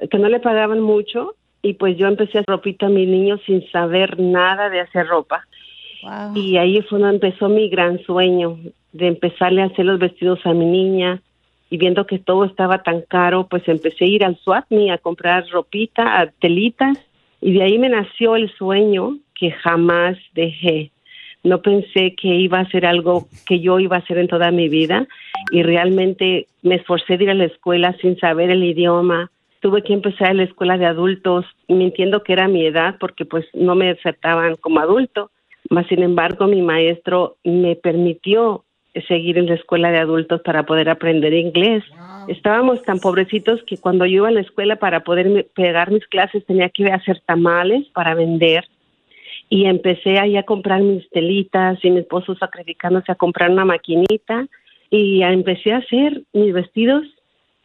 que no le pagaban mucho y pues yo empecé a hacer ropita a mis niños sin saber nada de hacer ropa. Y ahí fue donde empezó mi gran sueño de empezarle a hacer los vestidos a mi niña y viendo que todo estaba tan caro, pues empecé a ir al Swap Me a comprar ropita, a telitas y de ahí me nació el sueño que jamás dejé. No pensé que iba a ser algo que yo iba a hacer en toda mi vida y realmente me esforcé de ir a la escuela sin saber el idioma. Tuve que empezar en la escuela de adultos mintiendo que era mi edad porque pues no me aceptaban como adulto. Mas, sin embargo, mi maestro me permitió seguir en la escuela de adultos para poder aprender inglés. Estábamos tan pobrecitos que cuando yo iba a la escuela para poder pegar mis clases tenía que hacer tamales para vender y empecé ahí a comprar mis telitas y mi esposo sacrificándose a comprar una maquinita y empecé a hacer mis vestidos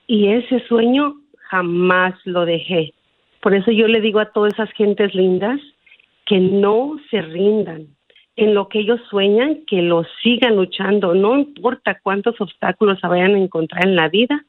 y ese sueño jamás lo dejé. Por eso yo le digo a todas esas gentes lindas que no se rindan en lo que ellos sueñan, que lo sigan luchando, no importa cuántos obstáculos se vayan a encontrar en la vida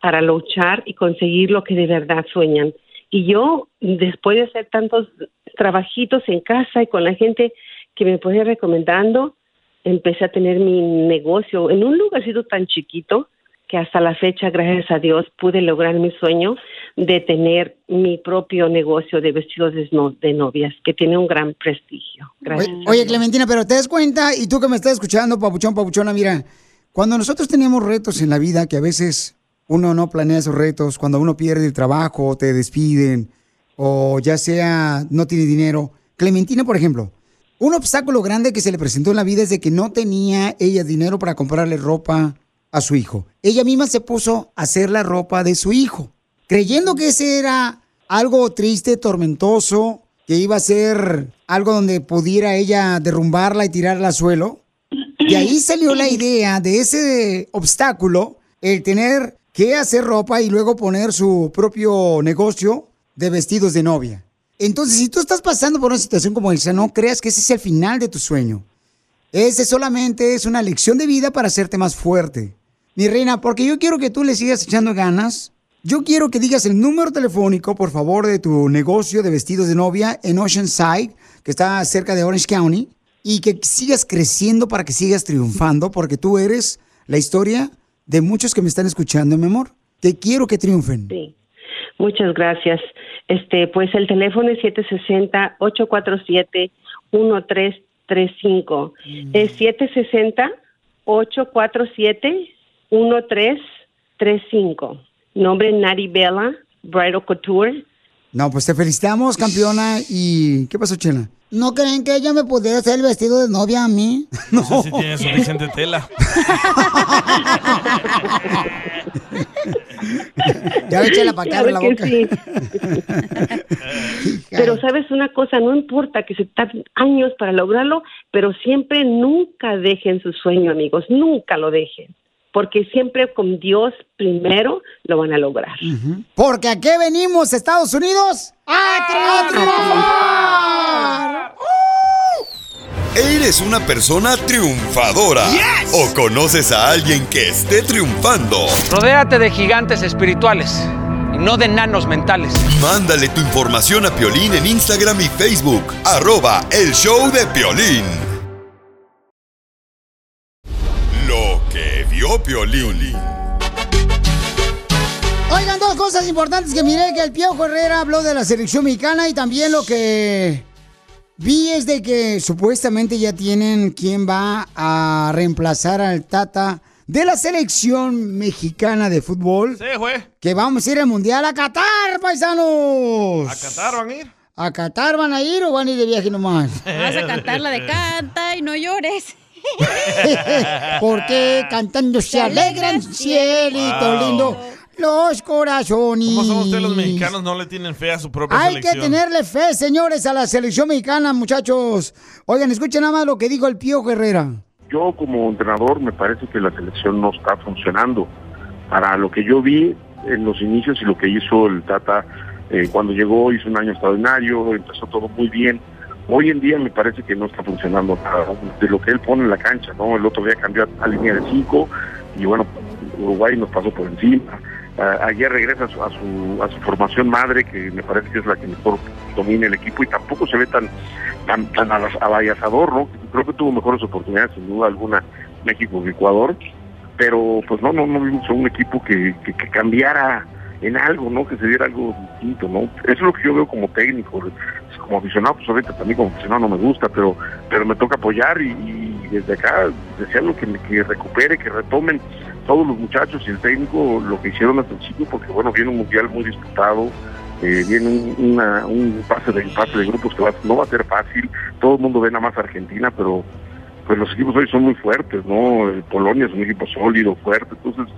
para luchar y conseguir lo que de verdad sueñan. Y yo, después de hacer tantos trabajitos en casa y con la gente que me fue recomendando, empecé a tener mi negocio en un lugarcito tan chiquito que hasta la fecha, gracias a Dios, pude lograr mi sueño de tener mi propio negocio de vestidos de, no- de novias, que tiene un gran prestigio. Gracias. Oye, oye, Clementina, pero te das cuenta, y tú que me estás escuchando, papuchón, papuchona, mira, cuando nosotros tenemos retos en la vida, que a veces uno no planea esos retos, cuando uno pierde el trabajo, te despiden, o ya sea no tiene dinero. Clementina, por ejemplo, un obstáculo grande que se le presentó en la vida es de que no tenía ella dinero para comprarle ropa a su hijo. Ella misma se puso a hacer la ropa de su hijo, creyendo que ese era algo triste, tormentoso, que iba a ser algo donde pudiera ella derrumbarla y tirarla al suelo. De ahí salió la idea de ese obstáculo, el tener que hacer ropa y luego poner su propio negocio de vestidos de novia. Entonces, si tú estás pasando por una situación como esa, no creas que ese es el final de tu sueño. Ese solamente es una lección de vida para hacerte más fuerte. Mi reina, porque yo quiero que tú le sigas echando ganas. Yo quiero que digas el número telefónico, por favor, de tu negocio de vestidos de novia en Oceanside, que está cerca de Orange County, y que sigas creciendo para que sigas triunfando, porque tú eres la historia de muchos que me están escuchando, mi amor, que quiero que triunfen. Sí. Muchas gracias. Este, pues el teléfono es 760 847 1335. Es 760 847 1335. Nombre Nari Bella, Bridal Couture. No, pues te felicitamos, campeona. ¿Y qué pasó, Chela? ¿No creen que ella me pudiera hacer el vestido de novia a mí? No sé si tiene suficiente tela. Ya para que abra la boca. que sí. Pero sabes una cosa, no importa que se tarden años para lograrlo, pero siempre nunca dejen su sueño, amigos, nunca lo dejen, porque siempre con Dios primero lo van a lograr. Porque aquí venimos, Estados Unidos, a triunfar. ¿Eres una persona triunfadora? ¿O conoces a alguien que esté triunfando? Rodéate de gigantes espirituales y no de enanos mentales. Mándale tu información a Piolín en Instagram y Facebook. Arroba el show de Piolín. Vio Piolín. Oigan, dos cosas importantes que miré que el Piojo Herrera habló de la selección mexicana y también lo que vi es de que supuestamente ya tienen quién va a reemplazar al Tata de la selección mexicana de fútbol. Sí, güey. Que vamos a ir al Mundial a Qatar, paisanos. ¿A Qatar van a ir? ¿A Qatar van a ir o van a ir de viaje nomás? Vas a cantar la de canta y no llores. Porque cantando se alegran, cielito Wow. lindo, los corazones. ¿Cómo son ustedes los mexicanos? No le tienen fe a su propia Hay que selección. tenerle fe, señores, a la selección mexicana, muchachos. Oigan, escuchen nada más lo que dijo el Pío Herrera. Yo como entrenador me parece que la selección no está funcionando. Para lo que yo vi en los inicios y lo que hizo el Tata eh, cuando llegó, hizo un año extraordinario, empezó todo muy bien. Hoy en día me parece que no está funcionando nada de lo que él pone en la cancha, ¿no? El otro día cambió a línea de cinco y bueno, Uruguay nos pasó por encima. A- ayer regresa a su, a su a su formación madre, que me parece que es la que mejor domina el equipo y tampoco se ve tan tan, tan avallazador, ¿no? Creo que tuvo mejores oportunidades, sin duda alguna, México que Ecuador, pero pues no, no, no vimos a un equipo que, que, que cambiara en algo, ¿no? Que se diera algo distinto, ¿no? Eso es lo que yo veo como técnico, como aficionado, pues ahorita también como aficionado no me gusta, pero pero me toca apoyar y, desde acá desearlo que, que recupere, que retomen todos los muchachos y el técnico lo que hicieron al principio, porque bueno, viene un mundial muy disputado, eh, viene un, un pase de pase de grupos que va- no va a ser fácil, todo el mundo ve nada más Argentina, pero pues los equipos hoy son muy fuertes, ¿no? Eh, Polonia es un equipo sólido, fuerte, entonces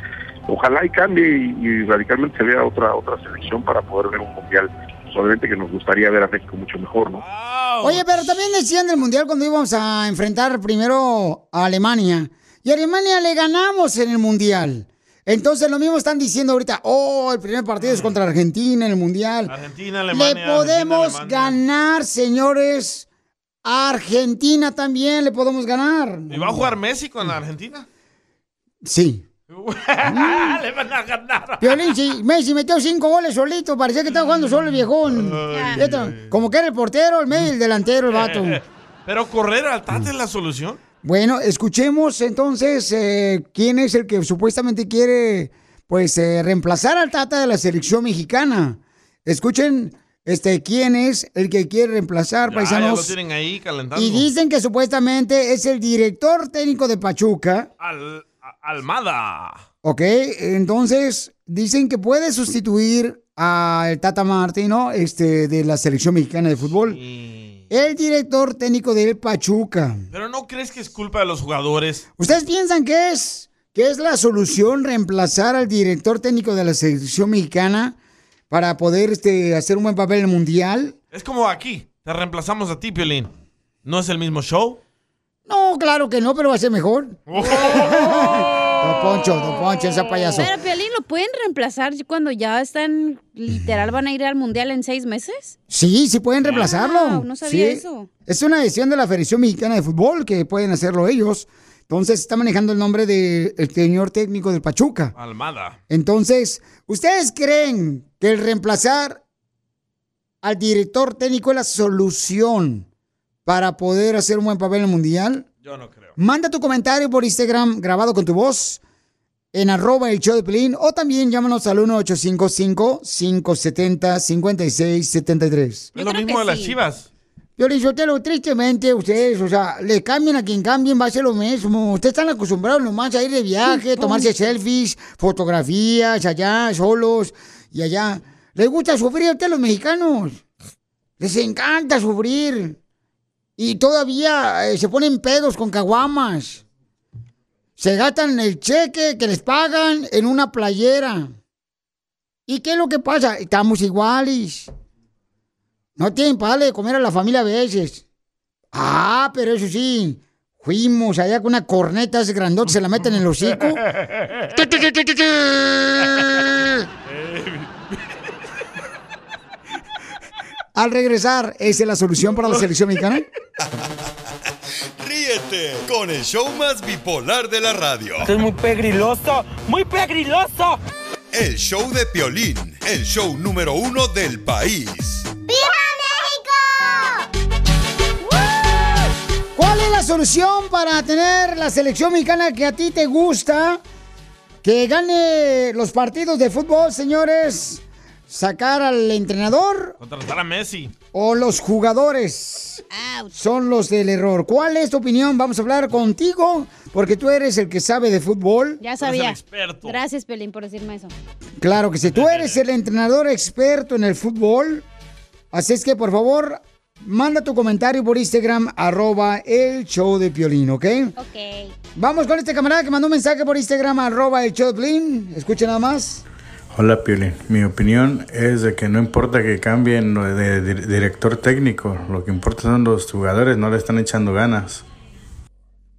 ojalá y cambie y, y radicalmente se vea otra otra selección para poder ver un mundial, obviamente que nos gustaría ver a México mucho mejor, ¿no? Oye, pero también decían del Mundial cuando íbamos a enfrentar primero a Alemania. Y a Alemania le ganamos en el Mundial. Entonces lo mismo están diciendo ahorita, oh, el primer partido es contra Argentina en el Mundial. Argentina, Alemania. le podemos ganar, señores. A Argentina también le podemos ganar. ¿Y va a jugar Messi con la Argentina? Sí. Le van a ganar. Piolín, Messi metió cinco goles solito, parecía que estaba jugando solo el viejón. Esto, Como que era el portero, el medio el delantero, el vato. Pero correr al Tata es la solución. Bueno, escuchemos entonces eh, quién es el que supuestamente quiere, pues, eh, reemplazar al Tata de la selección mexicana. Escuchen, este, quién es el que quiere reemplazar, Ya, ya lo tienen ahí calentando. Y dicen que supuestamente es el director técnico de Pachuca. Al- Almada. Ok, entonces dicen que puede sustituir al Tata Martino, este, de la selección mexicana de fútbol. El director técnico del Pachuca. Pero ¿no crees que es culpa de los jugadores? ¿Ustedes piensan que es, que es la solución reemplazar al director técnico de la selección mexicana para poder este, hacer un buen papel en el mundial? Es como aquí. Te reemplazamos a ti, Piolín. ¿No es el mismo show? No, claro que no, pero va a ser mejor. Don Poncho, Don Poncho, ese payaso. Pero Piolín, ¿lo pueden reemplazar cuando ya están, literal, van a ir al mundial en seis meses? Sí, sí pueden reemplazarlo. Wow, no sabía Sí. eso. Es una decisión de la Federación Mexicana de Fútbol que pueden hacerlo ellos. Entonces está manejando el nombre del señor técnico del Pachuca. Almada. Entonces, ¿ustedes creen que el reemplazar al director técnico es la solución para poder hacer un buen papel en el mundial? Yo no creo. Manda tu comentario por Instagram grabado con tu voz en arroba el show de Pelín o también llámanos al 1855-570-5673. Es lo mismo de las chivas. Yo le lo tristemente ustedes, o sea, le cambian a quien cambien, va a ser lo mismo. Ustedes están acostumbrados nomás a ir de viaje, tomarse selfies, fotografías allá, solos y allá. Les gusta sufrir a ustedes los mexicanos. Les encanta sufrir. Y todavía eh, se ponen pedos con caguamas. Se gastan el cheque que les pagan en una playera. ¿Y qué es lo que pasa? Estamos iguales. No tienen para darle de comer a la familia a veces. Ah, pero eso sí. Fuimos allá con una corneta ese grandote, se la meten en el hocico. Al regresar, ¿esa es la solución para la selección mexicana? Ríete con el show más bipolar de la radio. Esto es muy pegriloso, muy pegriloso. El show de Piolín, el show número uno del país. ¡Viva México! ¿Cuál es la solución para tener la selección mexicana que a ti te gusta? Que gane los partidos de fútbol, señores. Sacar al entrenador Contratar a Messi. o los jugadores son los del error. ¿Cuál es tu opinión? Vamos a hablar contigo porque tú eres el que sabe de fútbol. Ya sabía. Gracias, Pelín, por decirme eso. Claro que sí. Tú eres el entrenador experto en el fútbol. Así es que, por favor, manda tu comentario por Instagram, arroba el show de Piolín, ¿ok? Ok. Vamos con este camarada que mandó un mensaje por Instagram, arroba el show de Piolín. Escucha nada más. Hola Piolín, mi opinión es de que no importa que cambien de dir- director técnico, lo que importa son los jugadores, no le están echando ganas.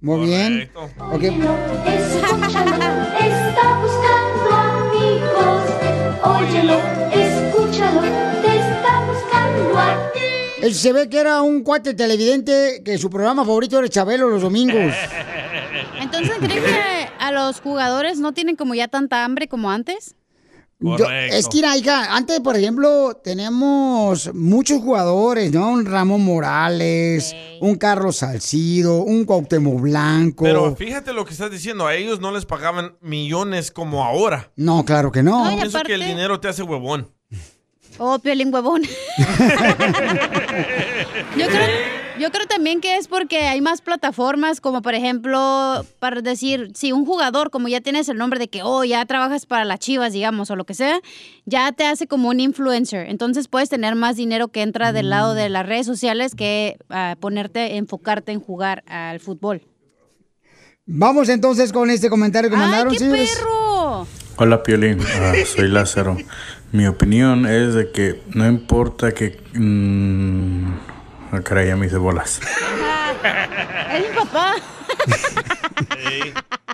Muy bien. Ok. Está buscando amigos. Óyelo, escúchalo, te está buscando a ti. Él se ve que era un cuate televidente que su programa favorito era Chabelo los domingos. Entonces, ¿creen que a los jugadores no tienen como ya tanta hambre como antes? Yo- es que, mira, hija, antes, por ejemplo, tenemos muchos jugadores, ¿no? Un Ramón Morales, un Carlos Salcido, un Cuauhtémoc Blanco. Pero fíjate lo que estás diciendo, a ellos no les pagaban millones como ahora. No, claro que no. No, y Pienso que el dinero te hace huevón. Oh, piolín huevón. yo, creo, yo creo también que es porque hay más plataformas, como por ejemplo, para decir, si un jugador, como ya tienes el nombre de que, oh, ya trabajas para las chivas, digamos, o lo que sea, ya te hace como un influencer. Entonces puedes tener más dinero que entra del lado de las redes sociales que ah, ponerte, enfocarte en jugar al fútbol. Vamos entonces con este comentario que mandaron, ¡Qué señores. perro! Hola Piolín, Ah, soy Lázaro. Mi opinión es de que no importa que... mm, ah, caray, ya me hice bolas. Es mi papá.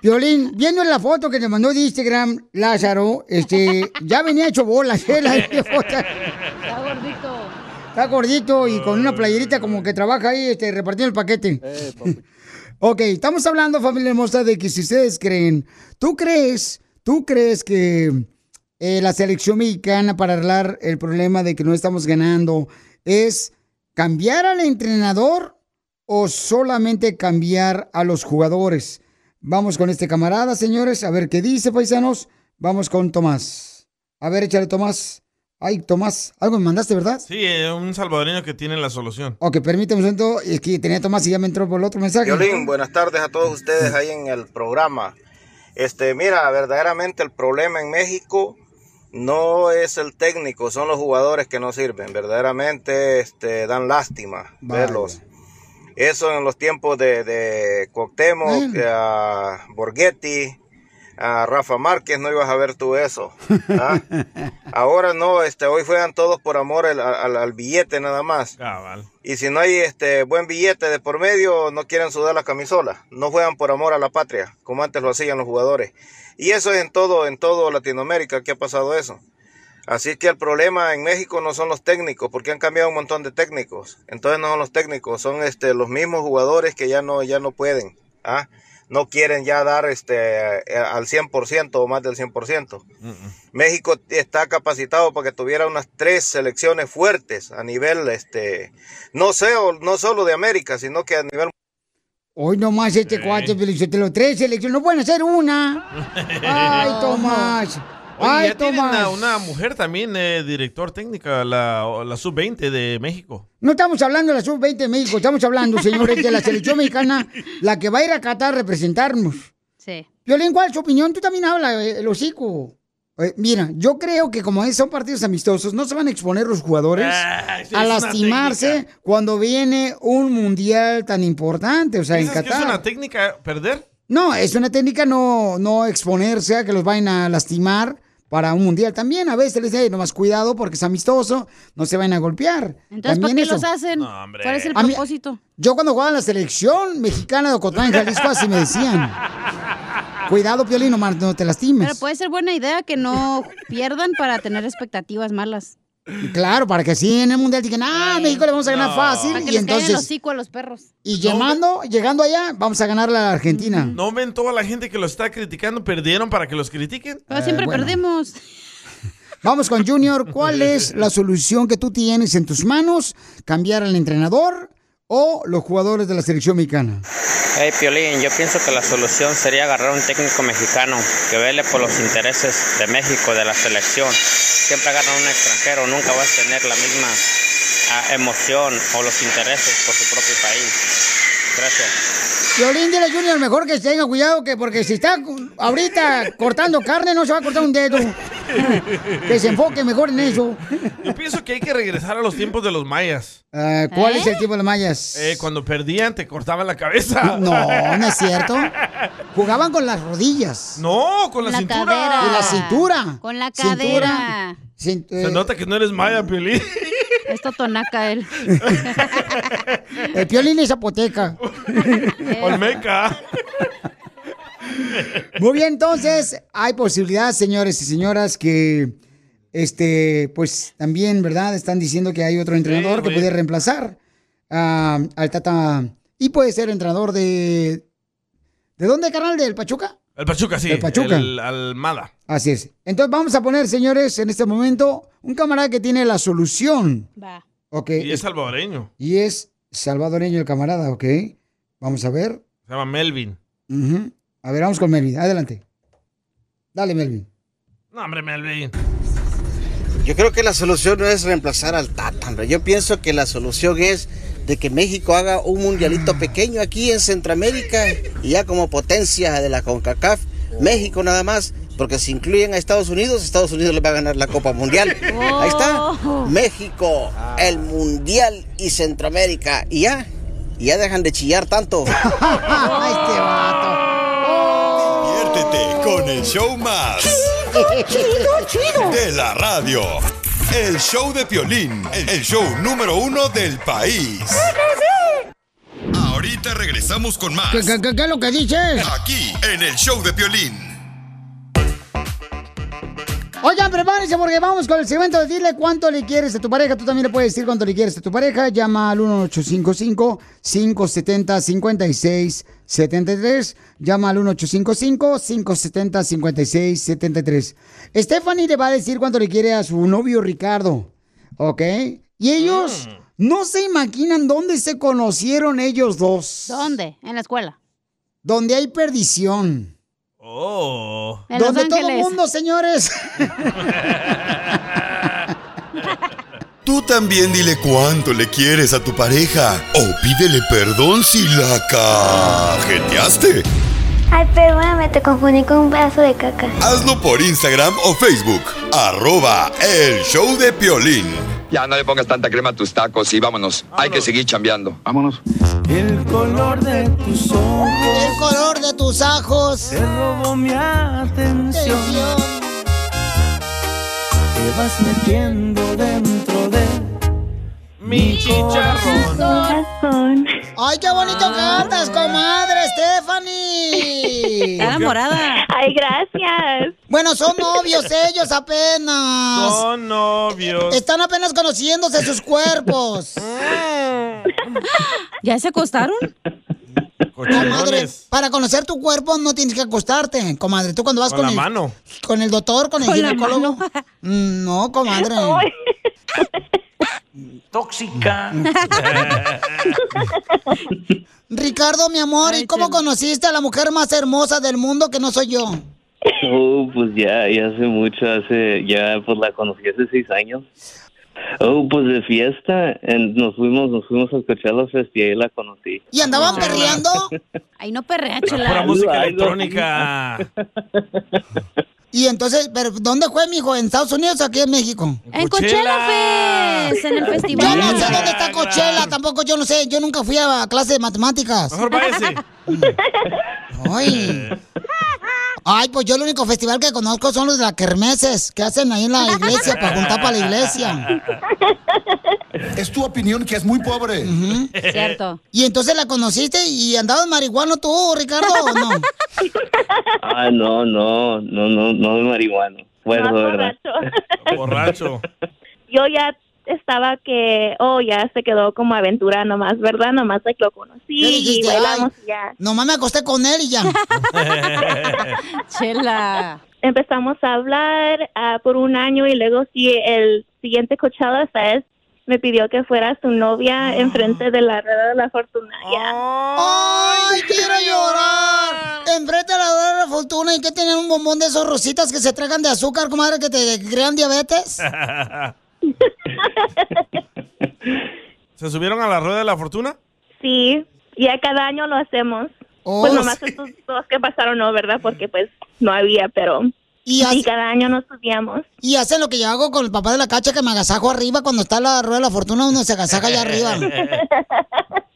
Violín, viendo la foto que te mandó de Instagram, Lázaro, este, ya venía hecho bolas, ¿eh? La foto. Está gordito. Está gordito y con una playerita como que trabaja ahí este, repartiendo el paquete. ok, estamos hablando, familia hermosa, de que si ustedes creen, ¿tú crees, tú crees que eh, la selección mexicana para arreglar el problema de que no estamos ganando es cambiar al entrenador o solamente cambiar a los jugadores? Vamos con este camarada, señores, a ver qué dice, paisanos. Vamos con Tomás. A ver, échale, Tomás. Ay, Tomás, algo me mandaste, ¿verdad? Sí, eh, un salvadoreño que tiene la solución. Ok, permíteme un momento. Es que tenía Tomás y ya me entró por el otro mensaje. Violín, buenas tardes a todos ustedes ahí en el programa. Este, mira, verdaderamente el problema en México no es el técnico, son los jugadores que no sirven. Verdaderamente este, dan lástima Vaya. verlos. Eso en los tiempos de, de Cuauhtémoc, Borghetti, a Rafa Márquez, no ibas a ver tú eso. ¿ah? Ahora no, este, hoy juegan todos por amor al, al- al billete nada más. Cabal. Y si no hay este buen billete de por medio, no quieren sudar la camisola. No juegan por amor a la patria, como antes lo hacían los jugadores. Y eso es en todo, en todo Latinoamérica que ha pasado eso. Así que el problema en México no son los técnicos, porque han cambiado un montón de técnicos. Entonces no son los técnicos, son este los mismos jugadores que ya no, ya no pueden. ¿ah? No quieren ya dar este eh, al 100% o más del 100%. México está capacitado para que tuviera unas tres selecciones fuertes a nivel, este, no sé, o- no solo de América, sino que a nivel Hoy nomás este cuate, Felicitelo, tres selecciones, no pueden hacer una. Ay, Tomás. Oye, Ay, ya tienen Tomás. a una mujer también, eh, director técnica, la, la sub-20 de México. No estamos hablando de la sub-20 de México, estamos hablando, señores, de la selección mexicana, la que va a ir a Qatar a representarnos. Sí. Violín, ¿cuál es tu opinión? Tú también hablas, eh, el hocico. Eh, mira, yo creo que como son partidos amistosos, no se van a exponer los jugadores Ah, a lastimarse cuando viene un mundial tan importante, o sea, en ¿Piensas que es Qatar. una técnica perder? No, es una técnica no, no exponerse a que los vayan a lastimar para un mundial también. A veces les dice, nomás cuidado porque es amistoso, no se vayan a golpear. Entonces, ¿por qué eso. los hacen? ¿Cuál es el A mí- propósito? Yo cuando jugaba en la selección mexicana de Ocotlán, Jalisco, así me decían. Cuidado, Piolín, nomás no te lastimes. Pero puede ser buena idea que no pierdan para tener expectativas malas. Claro, para que así en el mundial digan, ah, México le vamos a ganar No. fácil. Para que Y les caigan el entonces, hocico a los perros. y llegando, llegando allá, vamos a ganar a la Argentina. ¿No ven toda la gente que lo está criticando? ¿Perdieron para que los critiquen? Pero siempre Eh, bueno. perdemos. Vamos con Junior. ¿Cuál es la solución que tú tienes en tus manos? ¿Cambiar al entrenador o los jugadores de la selección mexicana? Hey Piolín, yo pienso que la solución sería agarrar un técnico mexicano que vele por los intereses de México, de la selección. Siempre agarran un extranjero, nunca vas a tener la misma ah, emoción o los intereses por su propio país. Gracias. Violín, dile a Junior mejor que tenga cuidado que porque si está ahorita cortando carne no se va a cortar un dedo. Que se enfoque mejor en eso. Yo pienso que hay que regresar a los tiempos de los mayas. Ah, ¿Cuál es el tipo de mayas? Eh, cuando perdían te cortaban la cabeza. No, no es cierto. Jugaban con las rodillas. No, con la, La cintura. cadera. Y la cintura. Con la Cintura. cadera. Cin- Se eh, nota que no eres maya, Piolín. Es totonaca él. el piolín es apoteca. Olmeca. Muy bien, entonces hay posibilidad, señores y señoras, que este, pues también, ¿verdad? Están diciendo que hay otro entrenador que puede reemplazar ah, al Tata y puede ser entrenador de ¿De dónde, carnal? ¿Del Pachuca? El Pachuca, sí. El Pachuca. El Almada. Así es. Entonces vamos a poner, señores, en este momento un camarada que tiene la solución. Va. Ok. Y es salvadoreño. Y es salvadoreño el camarada, ok. Vamos a ver. Se llama Melvin. A ver, vamos con Melvin. Adelante. Dale, Melvin. No, hombre, Melvin. Yo creo que la solución no es reemplazar al Tata, hombre. Yo pienso que la solución es de que México haga un mundialito pequeño aquí en Centroamérica y ya como potencia de la CONCACAF, México nada más, porque si incluyen a Estados Unidos, Estados Unidos le va a ganar la Copa Mundial. Ahí está, México, el Mundial y Centroamérica. Y ya, y ya dejan de chillar tanto. este vato. Diviértete con el show más. De la radio. El show de Piolín. El show número uno del país. Ahorita regresamos con más. ¿Qué, qué, qué- qué es lo que dices? Aquí, en el show de Piolín. Oigan, prepárense porque vamos con el segmento de dile cuánto le quieres a tu pareja. Tú también le puedes decir cuánto le quieres a tu pareja. Llama al 1855-570-5673. Llama al 1855-570-5673. Stephanie le va a decir cuánto le quiere a su novio Ricardo. ¿Ok? Y ellos no se imaginan dónde se conocieron ellos dos. ¿Dónde? En la escuela. Donde hay perdición. Oh. En Los Donde todo el mundo, señores. Tú también dile cuánto le quieres a tu pareja. O pídele perdón si la cajeteaste. Ay, perdóname, te confundí con un pedazo de caca. Hazlo por Instagram o Facebook. Arroba el show de Piolín. Ya no le pongas tanta crema a tus tacos y vámonos. Hay que seguir chambeando. Vámonos. El color de tus ojos El color de tus ajos. te robó mi atención. Te vas metiendo dentro de mi chicharrón. Ay, qué bonito cantas, comadre Stephanie. Está enamorada. Ay, gracias. Bueno, son novios ellos apenas. Son novios. Están apenas conociéndose sus cuerpos. ¿Ya se acostaron? Comadre, para conocer tu cuerpo no tienes que acostarte, comadre. Tú cuando vas Con con, la el, mano. con el doctor, con el Con ginecólogo. Mm, No, comadre. Tóxica. Ricardo, mi amor, ¿y cómo conociste a la mujer más hermosa del mundo que no soy yo? Oh, pues ya, ya hace mucho, hace, ya pues la conocí hace seis años. Oh, pues de fiesta, en- nos fuimos, nos fuimos a Coachella Fest y ahí la conocí. ¿Y andaban perreando? Ahí no perrea, Pura chela. música electrónica. Y entonces, ¿pero dónde fue, mijo? ¿En Estados Unidos o aquí en México? En Coachella Fest, en el festival. Yo no sé dónde está Coachella, tampoco yo no sé, yo nunca fui a clase de matemáticas. Mejor váyase. Ay. Ay, pues yo el único festival que conozco son los de las kermeses que hacen ahí en la iglesia para juntar para la iglesia. Es tu opinión que es muy pobre. Cierto. Y entonces la conociste y andabas marihuano tú, Ricardo, ¿o no? Ah, no, no, no, no, no de marihuana. Bueno, No, ¿verdad? Borracho. Yo ya estaba que, oh, ya se quedó como aventura nomás, ¿verdad? Nomás like, lo conocí ¿Qué y bailamos y ya. Nomás me acosté con él y ya. Chela. Empezamos a hablar ah, por un año y luego sí, el siguiente Coachella Fest me pidió que fuera su novia enfrente de la rueda de la fortuna. ya. ¡Ay, quiero llorar! Enfrente a la hora de la fortuna y que tenían un bombón de esos rositas que se tragan de azúcar, comadre, que te crean diabetes. ¿Se subieron a la rueda de la fortuna? Sí, ya cada año lo hacemos. Oh, pues nomás sí. estos dos que pasaron no, ¿verdad? Porque pues no había, pero Y hace- cada año nos subíamos. Y hacen lo que yo hago con el papá de la cacha, que me agasajo arriba cuando está la rueda de la fortuna, uno se agasaja allá arriba.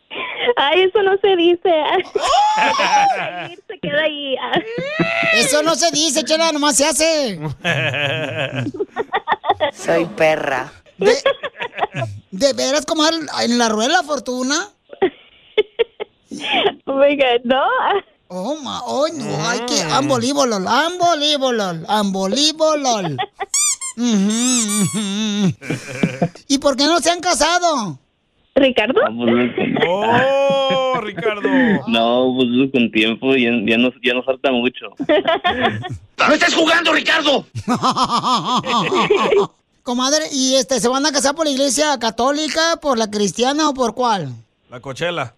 Ay, eso no se dice. se queda ahí. Eso no se dice, chela, nomás se hace. Soy perra. ¿De, de veras, comadre, en la rueda de la fortuna? Oh my God, no. Oh, ma, oh, no, hay que, ambolíbolol, ambolíbolol, ambolíbolol. Ujú. ¿Y por qué no se han casado? ¿Ricardo? Pues, no, ¡Oh, Ricardo! No, pues eso con tiempo ya, ya, nos, ya nos falta mucho. ¡No estés jugando, Ricardo! Comadre, ¿y este se van a casar por la iglesia católica, por la cristiana o por cuál? La cochela.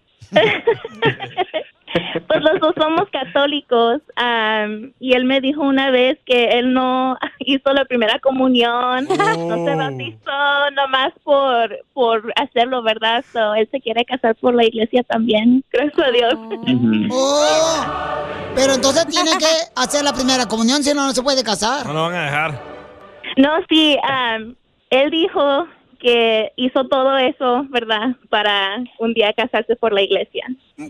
Pues los dos somos católicos am, y él me dijo una vez que él no hizo la primera comunión, no se bautizó nomás por, por hacerlo, ¿verdad? So, él se quiere casar por la iglesia también, gracias a Dios. Oh, pero entonces tiene que hacer la primera comunión, si no, no se puede casar. No lo van a dejar. No, sí, am, él dijo que hizo todo eso, ¿verdad? Para un día casarse por la iglesia.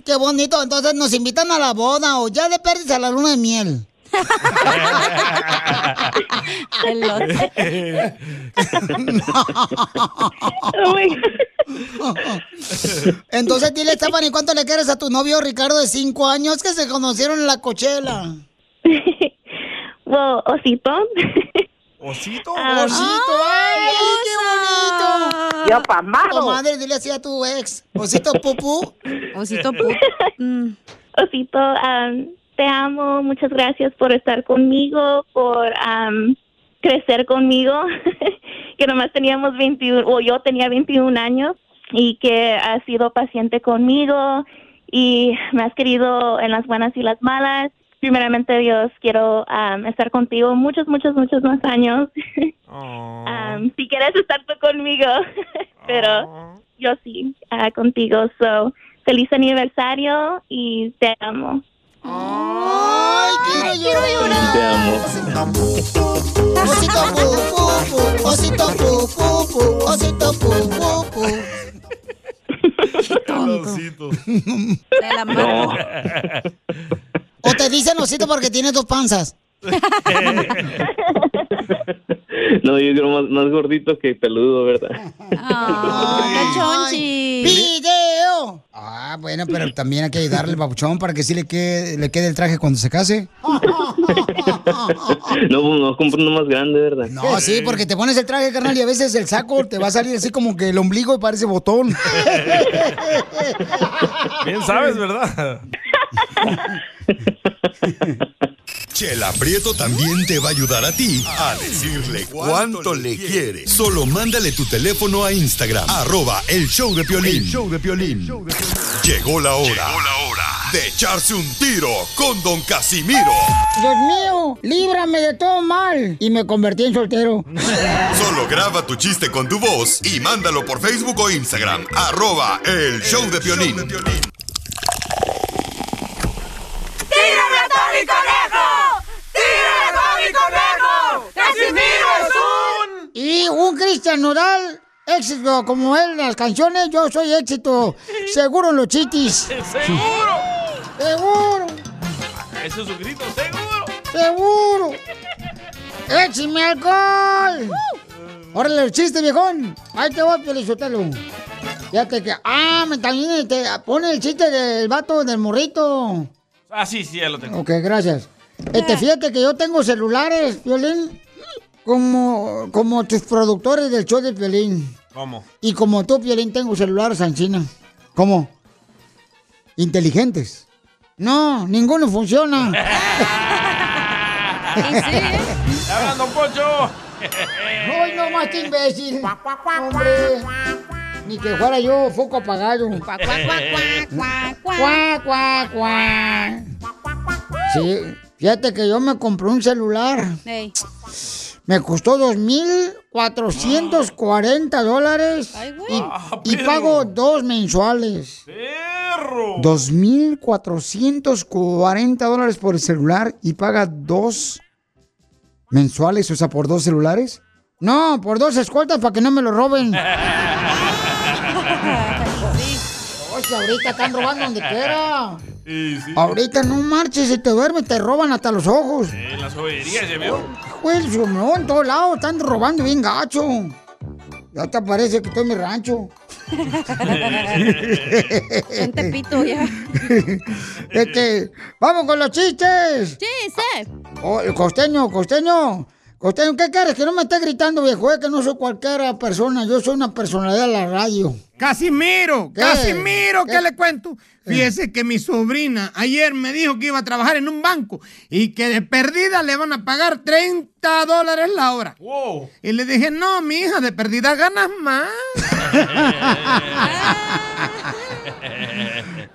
Qué bonito, entonces nos invitan a la boda o ya de pérdida a la luna de miel. Entonces dile, Stephanie, ¿cuánto le quieres a tu novio Ricardo de cinco años que se conocieron en la cochela? Well, osito. ¿Osito? Ah, ¡Osito! ¡Ay, qué bonito! Yo pamado. Comadre, dile así a tu ex. ¿Osito pupú? Osito pupú. Osito, am, te amo, muchas gracias por estar conmigo, por am, crecer conmigo, que nomás teníamos 21, o yo tenía 21 años, y que has sido paciente conmigo y me has querido en las buenas y las malas. Primeramente, Dios, quiero am, estar contigo muchos, muchos, muchos más años. Am, si quieres estar tú conmigo, pero yo sí, ah, contigo. So, feliz aniversario y te amo. ¡Ay, quiero llorar! Te amo. Osito pupú, osito pupú, osito. De la No. O te dicen osito porque tienes dos panzas. No, yo creo más, más gordito que peludo, ¿verdad? Ay, ¡Video! Ah, bueno, pero también hay que ayudarle al babuchón para que sí le quede, le quede el traje cuando se case. No, pues no compro uno más grande, ¿verdad? No, sí, porque te pones el traje, carnal, y a veces el saco te va a salir así como que el ombligo parece botón. Bien sabes, ¿verdad? Chela Prieto también te va a ayudar a ti a decirle cuánto le quiere. Solo mándale tu teléfono a Instagram, arroba el show de Piolín. show de Piolín. Llegó la hora, de echarse un tiro con Don Casimiro. Dios mío, líbrame de todo mal. Y me convertí en soltero. Solo graba tu chiste con tu voz y mándalo por Facebook o Instagram, arroba el show de Piolín. ¡Tírame a Tony Conejo! ¡Tírame a Tony Conejo! ¡Casimiro es un... Y un Cristian Nodal, éxito como él en las canciones, yo soy éxito. Seguro en los chitis. ¡Seguro! Seguro, Ese es su grito, seguro. seguro. ¡Échame alcohol! Órale, el chiste, viejón. Ahí te voy, Pelizotelo. Fíjate que. Ah, me también te pone el chiste del vato del morrito. Ah, sí, sí, ya lo tengo. Ok, gracias. Este, fíjate que yo tengo celulares, Violín, como, como tus productores del show de Violín. ¿Cómo? Y como tú, Violín, tengo celulares en China. ¿Cómo? Inteligentes. No, ninguno funciona. ¡Ya hablan, don Poncho! ¡Ay, no más que imbécil! ¡Hombre! Ni que fuera yo foco apagado. Sí, fíjate que yo me compré un celular. Ey. Me costó 2.440 dólares y, Ah, y pago dos mensuales. ¡Perro! 2.440 dólares por el celular y paga dos mensuales, o sea, por dos celulares. No, por dos escoltas para que no me lo roben. Oye, ahorita están robando donde quiera. Sí, sí. Ahorita no marches, si te duermes te roban hasta los ojos. En las joyerías, ¿ya vio? Pues su no, en todos lados están robando bien gacho. Ya te parece que estoy en mi rancho. En Tepito ya. Este, vamos con los chistes. Sí, sí. Oh, el costeño, costeño. Costeño, ¿qué quieres? Que no me esté gritando, viejo, es que no soy cualquier persona, yo soy una personalidad de la radio. Casimiro, ¿Qué? Casimiro, ¿qué, ¿Qué? le cuento? Fíjese que mi sobrina ayer me dijo que iba a trabajar en un banco y que de perdida le van a pagar 30 dólares la hora. Wow. Y le dije, no, mi hija, de perdida ganas más.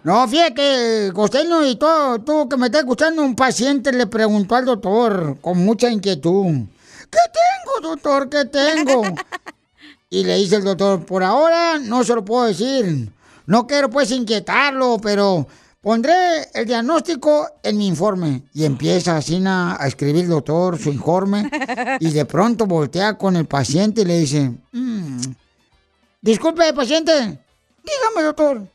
No, fíjate, costeño, y todo, tú que me estás escuchando, un paciente le preguntó al doctor con mucha inquietud. ¿Qué tengo, doctor? ¿Qué tengo? Y le dice el doctor, por ahora no se lo puedo decir. No quiero pues inquietarlo, pero pondré el diagnóstico en mi informe. Y empieza a escribir el doctor su informe. Y de pronto voltea con el paciente y le dice, "Mm, disculpe, paciente, dígame, doctor.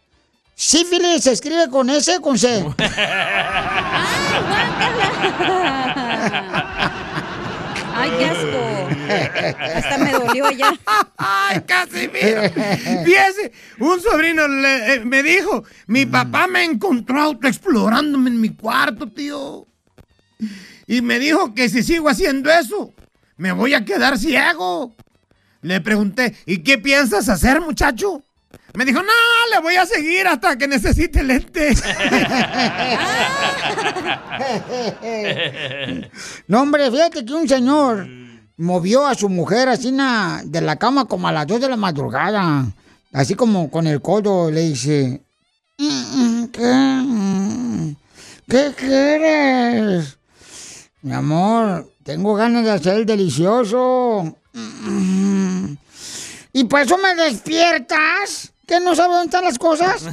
¿Sífilis se escribe con S o con C? Ay, qué asco. Hasta me dolió ya. Ay, Casimiro. Fíjese, un sobrino le- eh, me dijo, mi papá me encontró autoexplorándome en mi cuarto, tío. Y me dijo que si sigo haciendo eso, me voy a quedar ciego. Le pregunté, ¿y qué piensas hacer, muchacho? Me dijo, no, le voy a seguir hasta que necesite lente. No, hombre, fíjate que un señor movió a su mujer así de la cama como a las 2 de la madrugada. Así como con el codo le dice, "Mm, ¿qué? ¿Qué quieres? Mi amor, tengo ganas de hacer el delicioso. ¿Y por eso me despiertas? ¿Que no sabes dónde están las cosas?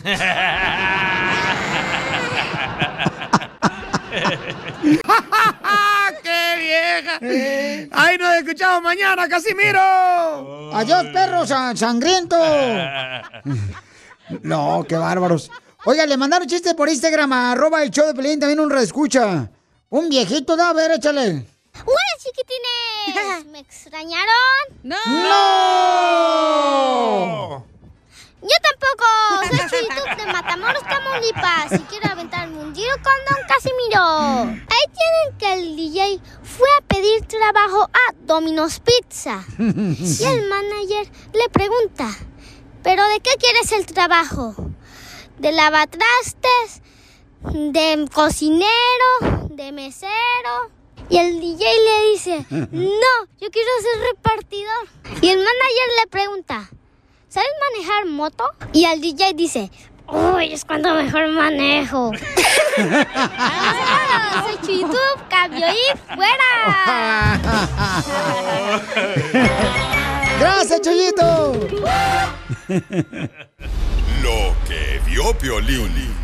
¡Qué vieja! ¡Ay, nos escuchamos mañana, Casimiro! Adiós, perro san- sangriento. No, qué bárbaros. Oiga, le mandaron chistes por Instagram a arroba el show de Pelín, también un reescucha. Un viejito, da, a ver, échale. ¡Hola, chiquitines! ¿Me extrañaron? ¡No! ¡No! Yo tampoco. Soy Chuyito de Matamoros, Tamaulipas. Y quiero aventarme un tiro con Don Casimiro. Ahí tienen que el DJ fue a pedir trabajo a Domino's Pizza. Y el manager le pregunta, ¿pero de qué quieres el trabajo? ¿De lavatrastes? ¿De cocinero? de mesero. Y el DJ le dice, no, yo quiero ser repartidor. Y el manager le pregunta, ¿sabes manejar moto? Y el DJ dice, uy, es cuando mejor manejo. Ah, Soy YouTube, cambio y fuera. Gracias, Chuyito. Lo que vio Piolín.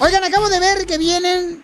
Oigan, acabo de ver que vienen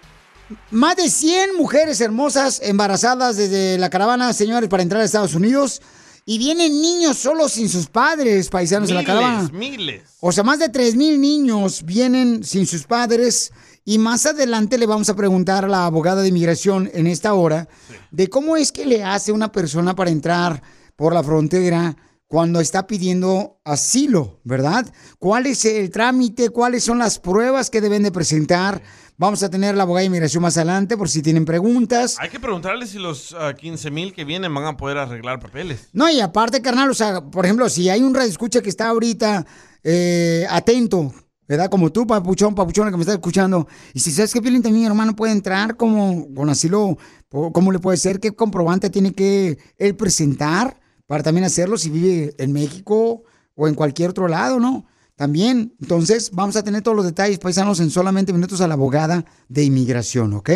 más de 100 mujeres hermosas embarazadas desde la caravana, señores, para entrar a Estados Unidos. Y vienen niños solos sin sus padres, paisanos de la caravana. Miles. O sea, más de 3 mil niños vienen sin sus padres. Y más adelante le vamos a preguntar a la abogada de inmigración en esta hora de cómo es que le hace una persona para entrar por la frontera cuando está pidiendo asilo, ¿verdad? ¿Cuál es el trámite? ¿Cuáles son las pruebas que deben de presentar? Vamos a tener la abogada de inmigración más adelante por si tienen preguntas. Hay que preguntarle si los 15 mil que vienen van a poder arreglar papeles. No, y aparte, carnal, o sea, por ejemplo, si hay un escucha que está ahorita eh, atento, ¿verdad? Como tú, papuchón, papuchona que me estás escuchando. Y si sabes que Piolín también, hermano, puede entrar como con asilo, ¿cómo le puede ser? ¿Qué comprobante tiene que él presentar para también hacerlo si vive en México o en cualquier otro lado, ¿no? También, entonces, vamos a tener todos los detalles, paisanos, en solamente minutos a la abogada de inmigración, ¿ok?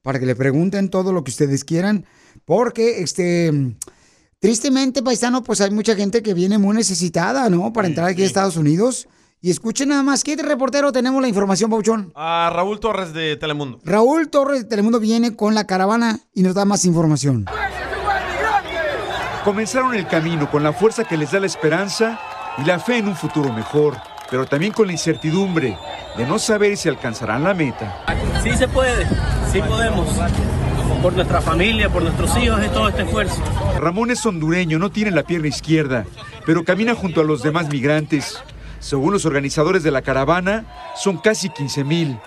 Para que le pregunten todo lo que ustedes quieran, porque, este, tristemente, paisano, pues hay mucha gente que viene muy necesitada, ¿no? Para entrar aquí a Estados Unidos. Y escuchen nada más, ¿qué reportero tenemos la información, Pauchón? A Raúl Torres de Telemundo. Raúl Torres de Telemundo viene con la caravana y nos da más información. Comenzaron el camino con la fuerza que les da la esperanza y la fe en un futuro mejor, pero también con la incertidumbre de no saber si alcanzarán la meta. Sí se puede, sí podemos. Por nuestra familia, por nuestros hijos, es todo este esfuerzo. Ramón es hondureño, no tiene la pierna izquierda, pero camina junto a los demás migrantes. Según los organizadores de la caravana, son casi 15 mil.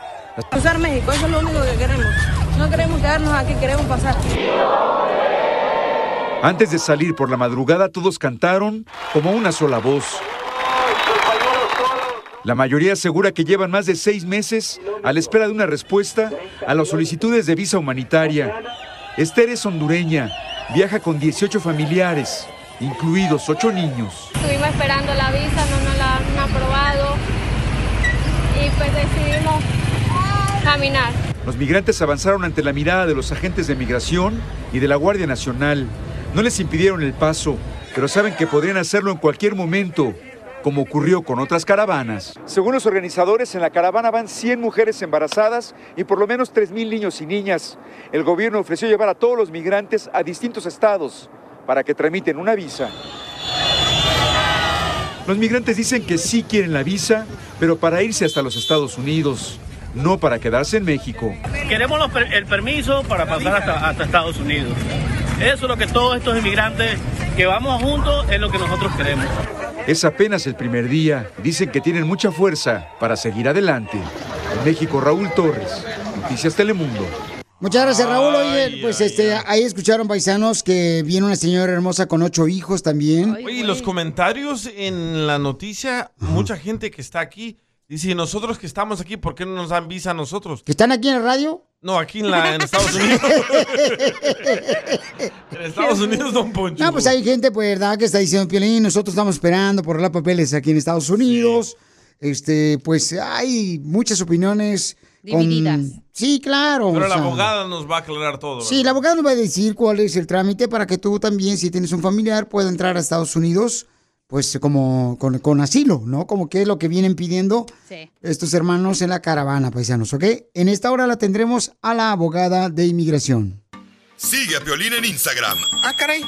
Cruzar México, eso es lo único que queremos. No queremos quedarnos aquí, queremos pasar. Antes de salir por la madrugada, todos cantaron como una sola voz. La mayoría asegura que llevan más de seis meses a la espera de una respuesta a las solicitudes de visa humanitaria. Esther es hondureña, viaja con 18 familiares, incluidos 8 niños. Estuvimos esperando la visa, no nos la han aprobado y pues decidimos caminar. Los migrantes avanzaron ante la mirada de los agentes de migración y de la Guardia Nacional. No les impidieron el paso, pero saben que podrían hacerlo en cualquier momento, como ocurrió con otras caravanas. Según los organizadores, en la caravana van 100 mujeres embarazadas y por lo menos 3.000 niños y niñas. El gobierno ofreció llevar a todos los migrantes a distintos estados para que tramiten una visa. Los migrantes dicen que sí quieren la visa, pero para irse hasta los Estados Unidos, no para quedarse en México. Queremos el permiso para pasar hasta, hasta Estados Unidos. Eso es lo que todos estos inmigrantes que vamos juntos es lo que nosotros queremos. Es apenas el primer día. Dicen que tienen mucha fuerza para seguir adelante. En México, Raúl Torres, Noticias Telemundo. Muchas gracias, Raúl. Oye, pues este, ahí escucharon paisanos que viene una señora hermosa con ocho hijos también. Oye, y los comentarios en la noticia, mucha gente que está aquí dice, "Y nosotros que estamos aquí, ¿por qué no nos dan visa a nosotros? ¿Que están aquí en el radio? No, aquí en, la, en Estados Unidos. en Estados Unidos, don Poncho. No, pues hay gente, pues, ¿verdad? Que está diciendo, Piolín, nosotros estamos esperando por los papeles aquí en Estados Unidos. Este, pues hay muchas opiniones. con- Divididas. Sí, claro. Pero la sea, abogada nos va a aclarar todo. Sí, la abogada nos va a decir cuál es el trámite para que tú también, si tienes un familiar, pueda entrar a Estados Unidos, pues como con, con asilo, ¿no? Como que es lo que vienen pidiendo Sí. estos hermanos en la caravana, paisanos, ¿ok? En esta hora la tendremos a la abogada de inmigración. Sigue a Piolín en Instagram, Ah, caray.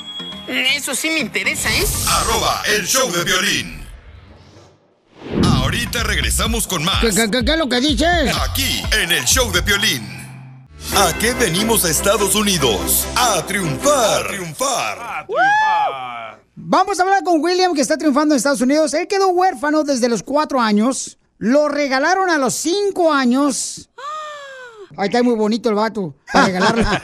Eso sí me interesa, ¿eh? arroba el show de violín. Ahorita regresamos con más. ¿Qué, qué, qué- qué es lo que dices? Aquí, en el show de Piolín. ¿A qué venimos a Estados Unidos? A triunfar. A triunfar. Vamos a hablar con William, que está triunfando en Estados Unidos. Él quedó huérfano desde los cuatro años. Lo regalaron a los cinco años. Ahí está muy bonito el vato. Para regalarle.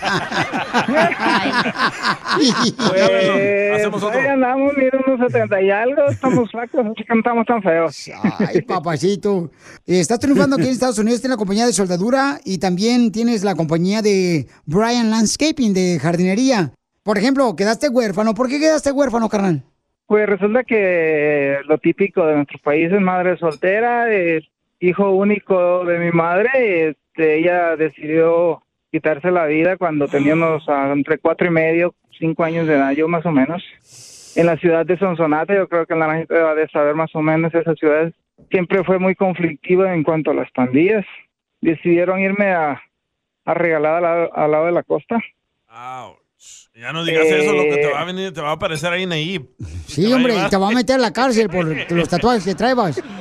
Pues, Hacemos otro. ahí andamos, mira, unos 70 y algo, estamos flacos, así estamos tan feos. Ay, papacito. Estás triunfando aquí en Estados Unidos, tienes la compañía de soldadura y también tienes la compañía de Brian Landscaping, de jardinería. Por ejemplo, quedaste huérfano. ¿Por qué quedaste huérfano, carnal? Pues resulta que lo típico de nuestros países, madre soltera, eh, hijo único de mi madre, este, ella decidió quitarse la vida cuando teníamos ah, entre cuatro y medio, cinco años de edad, yo más o menos. En la ciudad de Sonsonate, yo creo que la gente va de saber más o menos, esa ciudad siempre fue muy conflictiva en cuanto a las pandillas. Decidieron irme a, a regalar al lado, al lado de la costa. Ya no digas eso, lo que te Eh. va a venir, te va a aparecer ahí Nayib. Sí, hombre, y te va a meter a la cárcel por los tatuajes que traebas.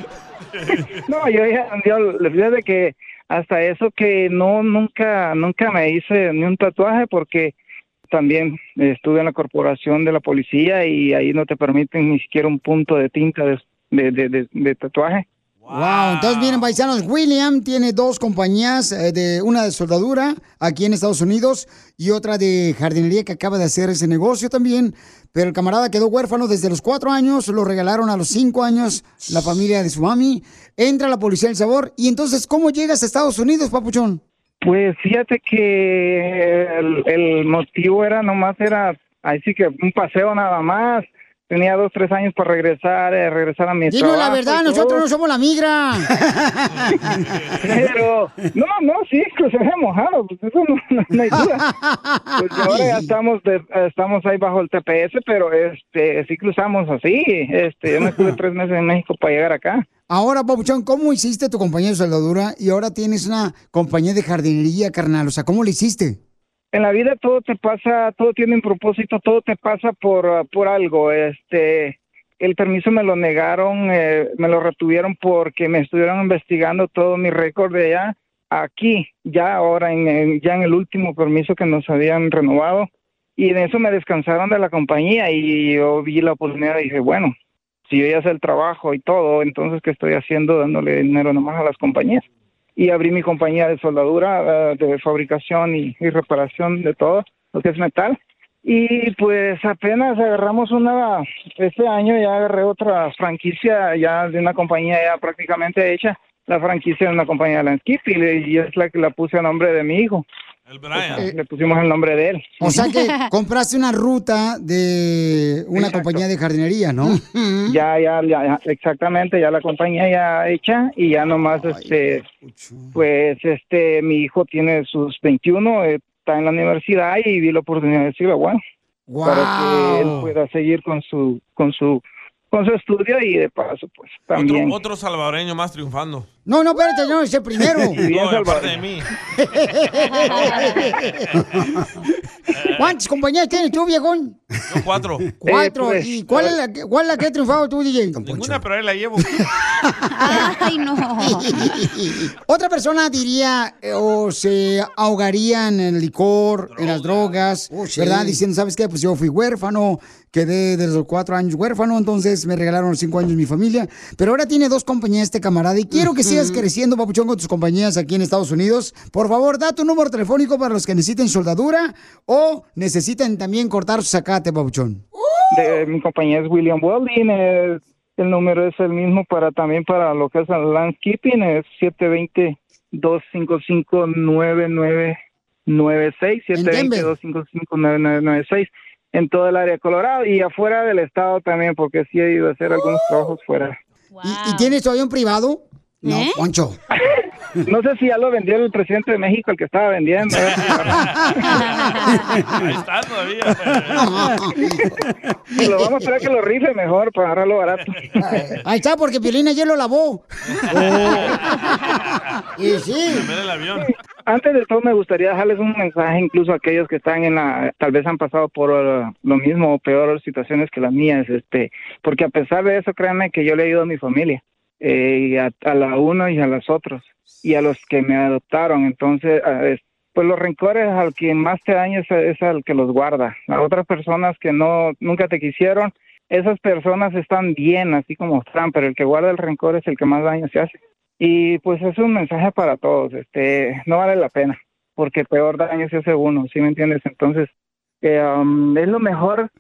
No, yo ya, yo, fíjate que hasta eso que no, nunca, nunca me hice ni un tatuaje porque también estuve en la corporación de la policía y ahí no te permiten ni siquiera un punto de tinta de, de, de- de- de tatuaje. Wow, entonces miren, paisanos, William tiene dos compañías, eh, de una de soldadura aquí en Estados Unidos y otra de jardinería que acaba de hacer ese negocio también. Pero el camarada quedó huérfano desde los cuatro años, lo regalaron a los cinco años la familia de su mami. Entra la policía del sabor y entonces, ¿cómo llegas a Estados Unidos, papuchón? Pues fíjate que el, el motivo era nomás era, ahí sí que un paseo nada más. Tenía dos, tres años para regresar, eh, regresar a mi Dinos la trabajo verdad, nosotros no somos la migra. Pero, no, no, sí, que se mojado, pues eso no, no- no hay duda. Pues ahora ya estamos, de- estamos ahí bajo el TPS, pero este, sí cruzamos así. Este, yo me estuve tres meses en México para llegar acá. Ahora, papuchón, ¿cómo hiciste tu compañía de soldadura y ahora tienes una compañía de jardinería, carnal? O sea, ¿cómo lo hiciste? En la vida todo te pasa, todo tiene un propósito, todo te pasa por, por algo. Este, el permiso me lo negaron, eh, me lo retuvieron porque me estuvieron investigando todo mi récord de allá. Aquí, ya ahora, en- ya en el último permiso que nos habían renovado. Y en eso me descansaron de la compañía y yo vi la oportunidad y dije, bueno, si yo ya sé el trabajo y todo, entonces, ¿qué estoy haciendo dándole dinero nomás a las compañías? Y abrí mi compañía de soldadura, eh, de fabricación y, reparación de todo lo que es metal. Y pues apenas agarramos una, este año ya agarré otra franquicia ya de una compañía ya prácticamente hecha, la franquicia de una compañía de landscape y, y es la que la puse a nombre de mi hijo. El Brian. Le pusimos el nombre de él. O sea que compraste una ruta de una compañía de jardinería, ¿no? Ya, ya, ya, exactamente, ya la compañía ya hecha y ya nomás, este, pues, este, mi hijo tiene sus 21, eh, está en la universidad y vi la oportunidad de decirle, bueno, para que él pueda seguir con su, con su, con su estudio y de paso, pues, también. Otro, otro salvadoreño más triunfando. No, no, espérate, no, ese primero. No, aparte de mí. ¿Cuántas compañías tienes tú, viejón? Yo cuatro. Cuatro. Eh, pues, ¿Y cuál es, la, que- cuál es la que ha triunfado tú, DJ? Ninguna, pero ahí la llevo. Ay, no. Otra persona diría eh, o se ahogaría en el licor, en las drogas, sí. ¿verdad? Diciendo, ¿sabes qué? Pues yo fui huérfano, quedé desde los cuatro años huérfano, entonces me regalaron los cinco años mi familia. Pero ahora tiene dos compañías este camarada y quiero que sigas creciendo, papuchón, con tus compañías aquí en Estados Unidos. Por favor, da tu número telefónico para los que necesiten soldadura o necesiten también cortar su sacate, papuchón. De, mi compañía es William Welding, es- el número es el mismo para también para lo que es el landscaping, es 720-255-9996, 720-255-9996 en todo el área de Colorado y afuera del estado también, porque sí he ido a hacer algunos trabajos fuera. ¿Y, y tienes todavía un privado? No, Poncho. No sé si ya lo vendió el presidente de México, el que estaba vendiendo. ¿eh? Ahí está todavía. lo vamos a esperar que lo rife mejor para agarrarlo barato. Ahí está, porque Piolín ayer lo lavó. y sí. El avión. Antes de todo me gustaría dejarles un mensaje incluso a aquellos que están en la, tal vez han pasado por uh, lo mismo o peor situaciones que las mías, este, porque a pesar de eso, créanme que yo le ayudo a mi familia, eh, a, la uno y a los otros, y a los que me adoptaron, entonces, es- pues los rencores al que más te daña es, es al que los guarda, a otras personas que no, nunca te quisieron, esas personas están bien, así como están, pero el que guarda el rencor es el que más daño se hace. Y pues es un mensaje para todos, este, no vale la pena, porque peor daño se hace uno, ¿sí me entiendes? Entonces, eh, um, es lo mejor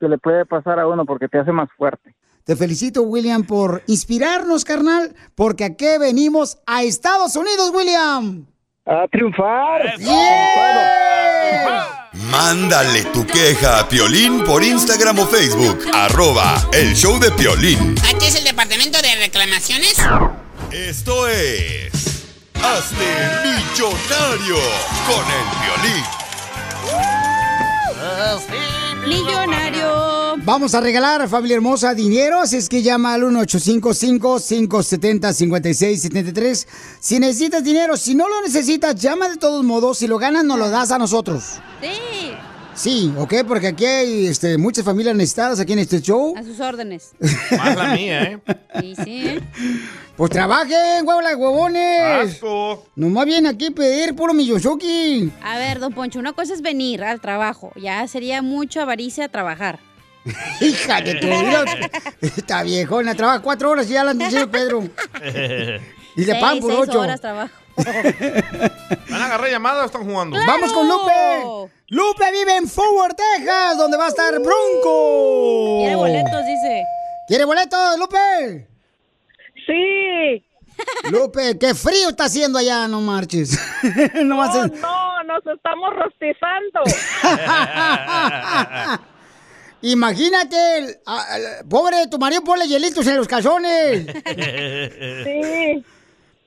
que le puede pasar a uno porque te hace más fuerte. Te felicito, William, por inspirarnos, carnal, porque aquí venimos a Estados Unidos, William. A triunfar. Mándale tu queja a Piolín por Instagram o Facebook. Arroba el show de Piolín. ¿Aquí es el departamento de reclamaciones? Esto es... Hazte millonario con el Piolín. Millonario. Vamos a regalar, familia hermosa, dinero. Así es que llama al 1-855-570-5673. Si necesitas dinero, si no lo necesitas, llama de todos modos. Si lo ganas, nos lo das a nosotros. Sí. Sí, ¿ok? Porque aquí hay este, muchas familias necesitadas aquí en este show. A sus órdenes. Más la mía, ¿eh? Sí, sí, ¿eh? Pues trabajen, huevos, huevones. Asco. Nomás viene aquí a pedir puro Miyosuki. A ver, don Poncho, una cosa es venir al trabajo. Ya sería mucho avaricia trabajar. Hija de tu vida. Esta viejona trabaja cuatro horas y ya la han dicho Pedro. Y le pagan por ocho. horas trabajo. ¿Van a agarrar llamada o están jugando? Vamos con Lupe. Lupe vive en Forward, Texas, donde va a estar Bronco. Quiere boletos, dice. ¿Quiere boletos, Lupe? Sí. Lupe, qué frío está haciendo allá, no marches. no, No, nos estamos rostizando. Imagínate, el- a- el- pobre tu marido, ponle hielitos en los calzones. Sí.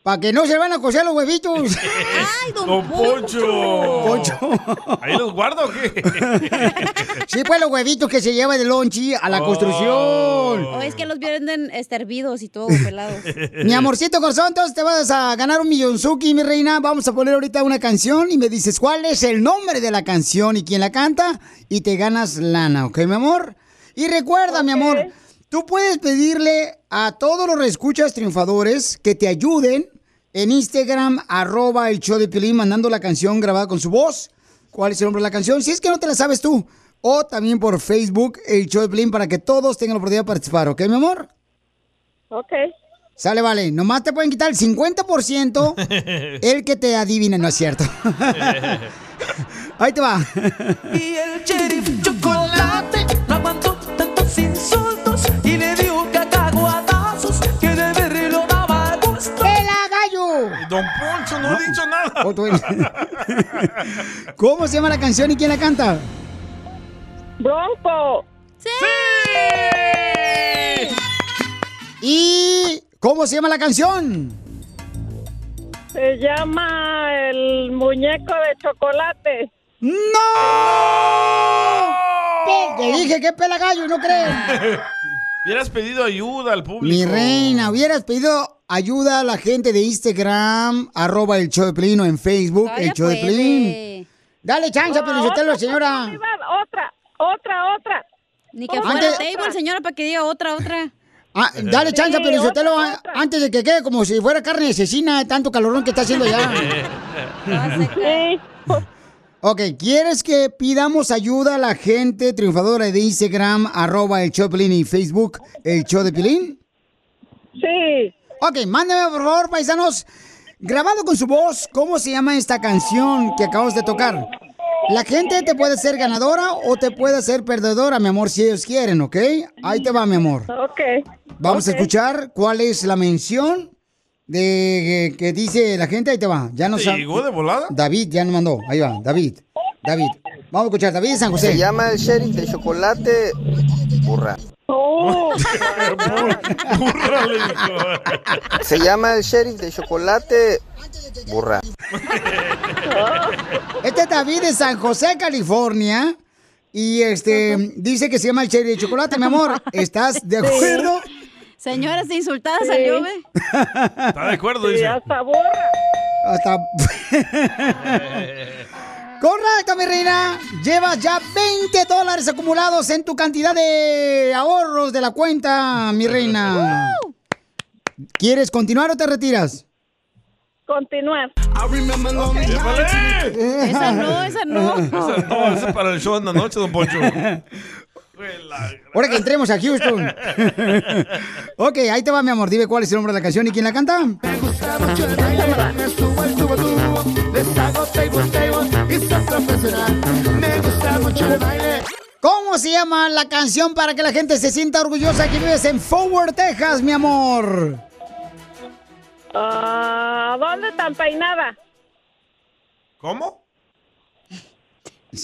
Para que no se van a cocer los huevitos. ¡Ay, Don Poncho. Poncho. ¿Ahí los guardo o qué? Sí, pues los huevitos que se lleva de lonchi a la Oh. construcción. O es que los venden este, hervidos y todo, pelados. Mi amorcito corazón, entonces te vas a ganar un millonzuki, mi reina. Vamos a poner ahorita una canción y me dices cuál es el nombre de la canción y quién la canta y te ganas lana, ¿ok, mi amor? Y recuerda, mi amor, tú puedes pedirle a todos los reescuchas triunfadores que te ayuden en Instagram, arroba el show de Piolín, mandando la canción grabada con su voz. ¿Cuál es el nombre de la canción? Si es que no te la sabes tú. O también por Facebook, el show de Piolín, para que todos tengan la oportunidad de participar, ¿ok, mi amor? Ok. Sale, vale. Nomás te pueden quitar el 50% el que te adivine, ¿no es cierto? Ahí te va. Y el Don Poncho, no, he dicho nada. Oh, ¿Cómo se llama la canción y quién la canta? Bronco. ¿Y cómo se llama la canción? Se llama el muñeco de chocolate. ¡No! Te dije que pela gallo, ¿no crees? Hubieras pedido ayuda al público. Mi reina, hubieras pedido ayuda a la gente de Instagram, arroba el show de Pelín o en Facebook, Todavía el show de. Pelín. Dale chance, Pelizotelo, otra señora. Otra, otra, otra. Ni que fuera Antes- table, señora, para que diga otra, otra. Ah, dale chance, Sí, otra, a- antes de que quede como si fuera carne de cecina, tanto calorón que está haciendo ya. Sí. Ok, ¿quieres que pidamos ayuda a la gente triunfadora de Instagram, arroba el show de Pelín y Facebook, el show de Pelín? Sí. Ok, mándame por favor, paisanos, grabado con su voz, ¿cómo se llama esta canción que acabamos de tocar? La gente te puede ser ganadora o te puede ser perdedora, mi amor, si ellos quieren, ¿ok? Ahí te va, mi amor. Ok. Vamos a escuchar cuál es la mención de que dice la gente. Ahí te va. Ya no ¿Te sabe. llegó de volada? David ya nos mandó. Ahí va, David. David. Vamos a escuchar. David de San José. Se llama el sheriff de chocolate. Burra. Burra, le dijo. Se llama el sheriff de chocolate. Burra. Este es David de San José, California. Y este dice que se llama el cherry de chocolate, mi amor. ¿Estás de acuerdo? Señora, esta insultada Sí. salió, ¿ve? Está de acuerdo, Sí, dice. hasta burra. Hasta. Correcto, mi reina. Llevas ya 20 dólares acumulados en tu cantidad de ahorros de la cuenta, mi reina. ¿Quieres continuar o te retiras? Continuar. Esa no, esa no. Esa no, esa es para el show en la noche, don Poncho. Ahora que entremos a Houston. ok, ahí te va, mi amor. Dime cuál es el nombre de la canción y quién la canta. Me al tubo tubo, les hago table table y soy profesional. Me gusta mucho el baile. ¿Cómo se llama la canción para que la gente se sienta orgullosa que vives en Forward, Texas, mi amor? Ah, ¿Dónde tan peinada? ¿Cómo?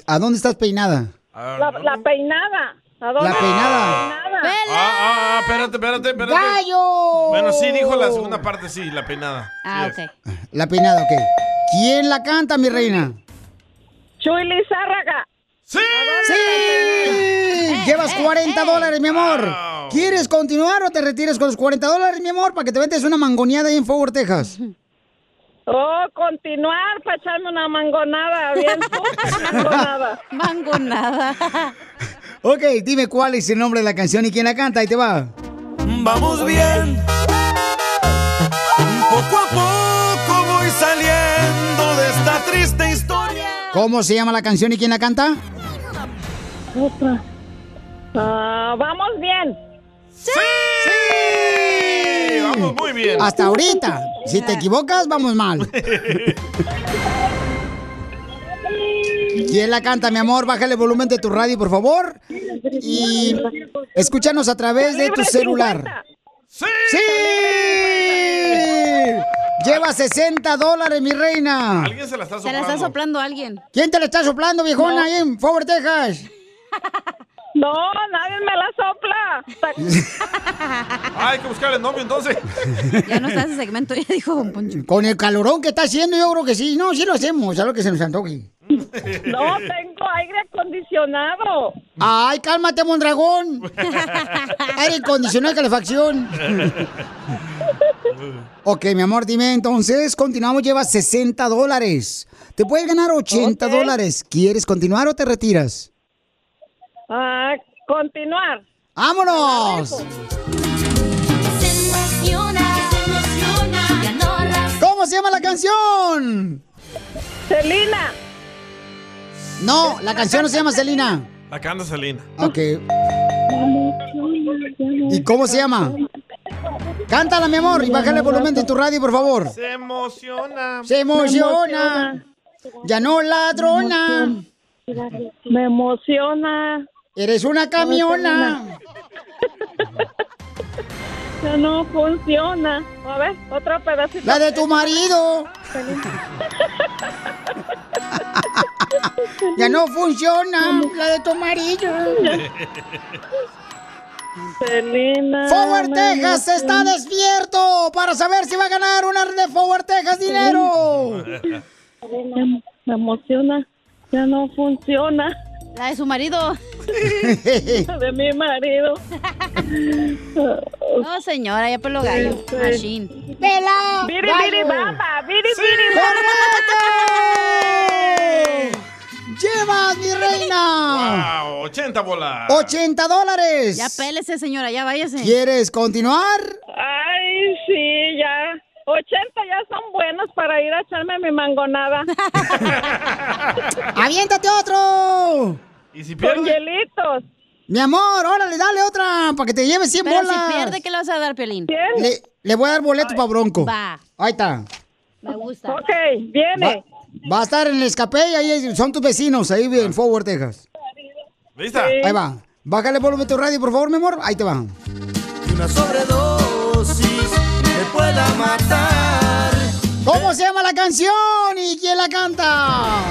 ¿A dónde estás peinada? La, la peinada. ¿A dónde La peinada. peinada? Ah, ah, ah, espérate, espérate, espérate. ¡Gallo! Bueno, sí dijo la segunda parte, sí, la peinada. Ah, Sí es. ok. La peinada, ok. ¿Quién la canta, mi reina? Chuy Lizárraga. ¡Sí! ¡Sí! Llevas 40 dólares, mi amor. ¿Quieres continuar o te retires con los 40 dólares, mi amor, para que te metes una mangoneada ahí en Forward, Texas? Oh, continuar para echarme una mangonada. Bien, tú, mangonada. Mangonada. Ok, dime cuál es el nombre de la canción y quién la canta. Ahí te va. Vamos bien. ¿Cómo se llama la canción y quién la canta? Otra. Ah, vamos bien. ¡Sí! Vamos muy bien. Hasta ahorita. Si te equivocas, vamos mal. ¿Quién la canta, mi amor? Bájale el volumen de tu radio, por favor. Y escúchanos a través de tu celular. ¡Sí! ¡Sí! Lleva 60 dólares, mi reina. Alguien se la está Se soplando. la está soplando a alguien. ¿Quién te la está soplando, viejona, ahí en Forward, Texas? No, nadie me la sopla. Ah, hay que buscarle novio entonces. Ya no está ese segmento, ya dijo Don Poncho. Con el calorón que está haciendo, yo creo que sí. No, sí lo hacemos, a lo que se nos antoje. No, tengo aire acondicionado. Ay, cálmate, Mondragón. Aire acondicionado y calefacción. ok, mi amor, dime entonces, continuamos, llevas 60 dólares. Te puedes ganar 80 Ok. dólares. ¿Quieres continuar o te retiras? Ah, continuar. ¡Vámonos! ¿Cómo se llama la canción? Celina. No, la canción no se llama Selena. La canta Selena. Ok. ¿Y cómo se llama? Cántala, mi amor, y bájale el volumen de tu radio, por favor. Se emociona. Se emociona. Ya no ladrona. Me emociona. Eres una camiona. Ya no funciona. A ver, otro pedacito. La de tu marido. Ya no funciona. La de tu marido. Selena. Forward Texas está despierto para saber si va a ganar una de Forward Texas dinero. Me, me emociona. Ya no funciona. La de su marido. De mi marido. No, señora, ya pelo gallo. Sí, sí. Machine. ¡Pela! Biri, biri, baba. Biri, biri, ¡Correcto! ¡Llevas, mi reina! Wow, 80 bolas. 80 dólares. Ya pélese, señora, ya váyase. ¿Quieres continuar? Ay, sí, ya. 80 ya son buenos para ir a echarme mi mangonada. ¡Aviéntate otro! ¿Y si Con pierde? hielitos. Mi amor, órale, dale otra para que te lleves 100 Pero bolas. si pierde, ¿qué le vas a dar, Piolín? Le, le voy a dar boleto para Bronco. Va. Ahí está. Me gusta. Ok, viene. Va, va a estar en el escape y ahí son tus vecinos, ahí en Forward, Texas. ¿Lista? Ahí va. Bájale el volumen de tu radio, por favor, mi amor. Ahí te va. Una sobredosis me pueda matar. ¿Cómo se llama la canción y quién la canta?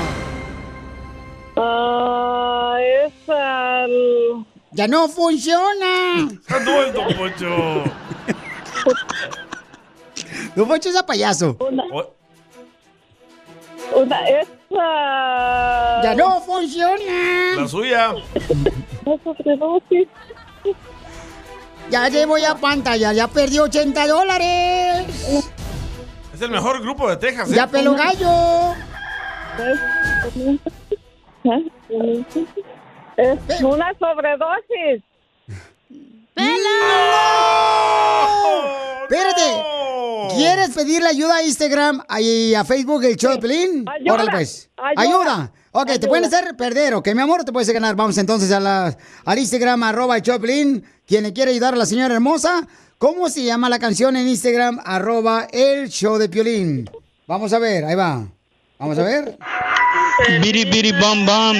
Ah, es al... Ya no funciona. No es Don Poncho. Don Poncho es a payaso. Una, una, es al... Ya no funciona. La suya. Una sobredosis. Ya llevo ya pantalla, ya perdió 80 dólares. Es el mejor grupo de Texas. ¿eh? Ya pelo gallo. Es una sobredosis. Espérate. ¿Quieres pedirle ayuda a Instagram y a Facebook el show de Pelín? Ayuda, Órale, pues. ayuda. Ayuda. Ok, te pueden hacer perder, ¿ok, mi amor? Te puedes ganar. Vamos entonces a la, al Instagram, arroba el Choplin. Quien le quiere ayudar a la señora hermosa. ¿Cómo se llama la canción en Instagram? Arroba el show de Piolín. Vamos a ver, ahí va. Vamos a ver. Biri Biri Bam Bam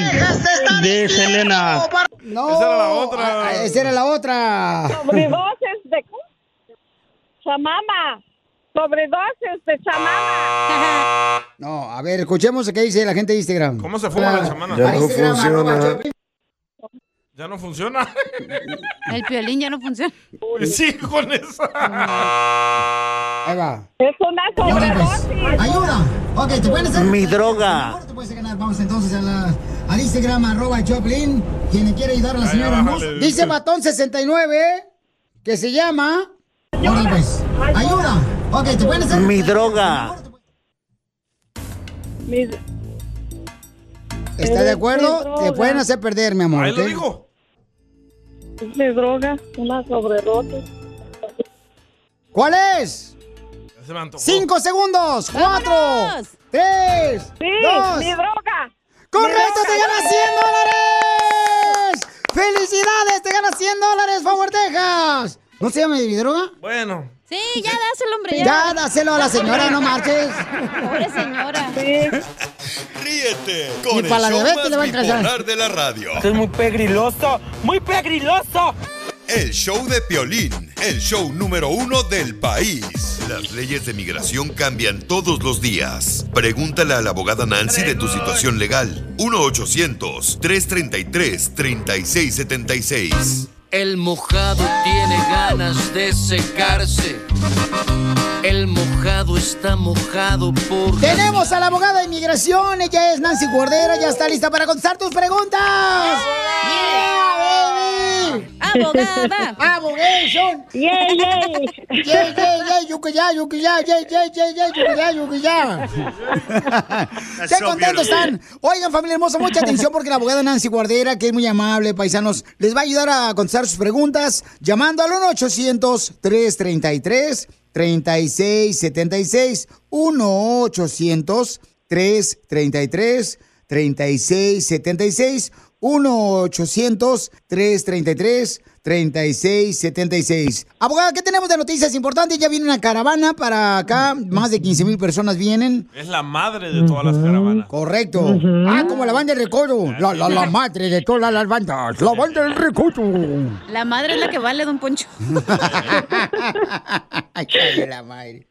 de Selena. No. Esa era la otra. Ah, esa era la otra. Sobredosis de chamama. Sobredosis de chamama. No, a ver, escuchemos qué dice la gente de Instagram. ¿Cómo se fuma la chamana? Ya no funciona. Ya no funciona. El piolín ya no funciona. Sí, con esa. Ahí va. Es una sobredosis. Ayuda. Ok, te pueden hacer. Mi droga. Te puedes ganar. Vamos entonces a la, al Instagram, arroba el Choplin. Quien le quiere ayudar a la señora hermosa. dice. Dice Batón69 que se llama. Órale, pues. Ayuda. Ok, te pueden hacer. Mi droga. Mi- ¿Está de acuerdo? Te pueden hacer perder, mi amor. Ahí lo dijo. es mi droga, una sobredosis. ¿Cuál es? Ya se me antojó. Cinco segundos. Cuatro. ¡Vámonos! Tres. Sí, dos. mi droga. ¡Correcto! ¡Te ganas 100 dólares! ¡Felicidades! ¡Te ganas 100 dólares, Power Texas! ¿No se llama mi droga? Bueno. Sí, ya dáselo, hombre. Ya. Ya, dáselo a la señora, no marches. Pobre señora. Ríete Ni con para la el show diabetes más le va a entrar. bipolar de la radio. Esto es muy pegriloso, muy pegriloso. El show de Piolín, el show número uno del país. Las leyes de migración cambian todos los días. Pregúntale a la abogada Nancy de tu situación legal. 1-800-333-3676. El mojado tiene ganas de secarse. El mojado está mojado por... Tenemos a la abogada de inmigración. Ella es Nancy Guardera. Ya está lista para contestar tus preguntas. ¡Yeah, baby! Abogada. ¡Abogation! Yay, yay. ¡Yay, yay, yay! ¡Yuki ya, yuki ya! ¡Yay, yay, yay, yay! ¡Yuki ya, yuki ya! ¡Qué contentos están! Oigan, familia hermosa, mucha atención porque la abogada Nancy Guardera, que es muy amable, paisanos, les va a ayudar a contestar sus preguntas llamando al 1-800-333-3676. 1-800-333-3676. 1-800-333-3676. Abogada, ¿qué tenemos de noticias importantes? Ya viene una caravana para acá. Más de 15 mil personas vienen. Es la madre de todas las caravanas. Correcto. Ah, como la banda del recodo. La, la, la madre de todas las bandas. La banda del recodo. La madre es la que vale, don Poncho. Ay, la madre.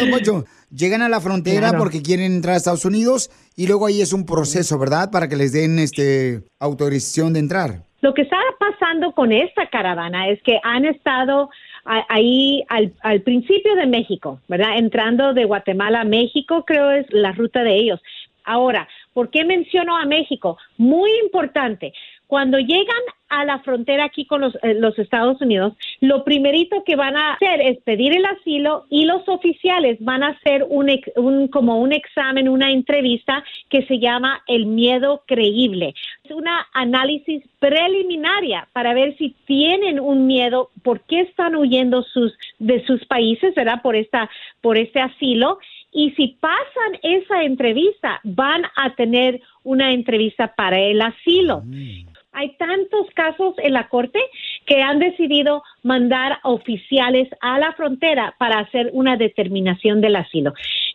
Don Poncho. Llegan a la frontera Claro. porque quieren entrar a Estados Unidos y luego ahí es un proceso, ¿verdad? Para que les den este autorización de entrar. Lo que está pasando con esta caravana es que han estado ahí al, al principio de México, ¿verdad? Entrando de Guatemala a México, creo es la ruta de ellos. Ahora, ¿por qué menciono a México? Muy importante. Cuando llegan a la frontera aquí con los, eh, los Estados Unidos, lo primerito que van a hacer es pedir el asilo y los oficiales van a hacer un, un como un examen, una entrevista que se llama el miedo creíble. Es una análisis preliminaria para ver si tienen un miedo, por qué están huyendo sus de sus países, ¿verdad? Por esta por este asilo y si pasan esa entrevista van a tener una entrevista para el asilo. Hay tantos casos en la corte que han decidido mandar oficiales a la frontera para hacer una determinación del asilo.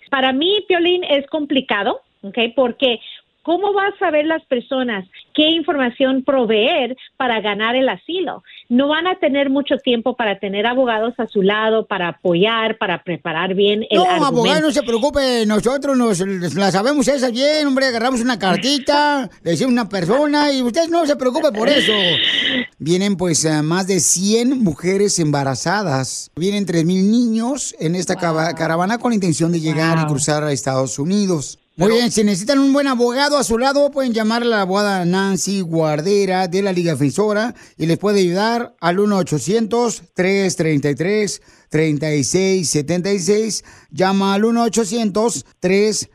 Para mí, Piolín, es complicado, ¿ok? Porque ¿cómo vas a saber las personas qué información proveer para ganar el asilo? No van a tener mucho tiempo para tener abogados a su lado, para apoyar, para preparar bien el No, argumento. abogado, no se preocupe. Nosotros nos la sabemos esa bien, hombre. Agarramos una cartita, le decimos una persona y usted no se preocupe por eso. Vienen pues eh, más de 100 mujeres embarazadas. Vienen 3 mil niños en esta caravana con la intención de llegar y cruzar a Estados Unidos. Muy bien, si necesitan un buen abogado a su lado, pueden llamar a la abogada Nancy Guardera de la Liga Defensora y les puede ayudar al 1-800-333-3676. Llama al 1-800-333-3676.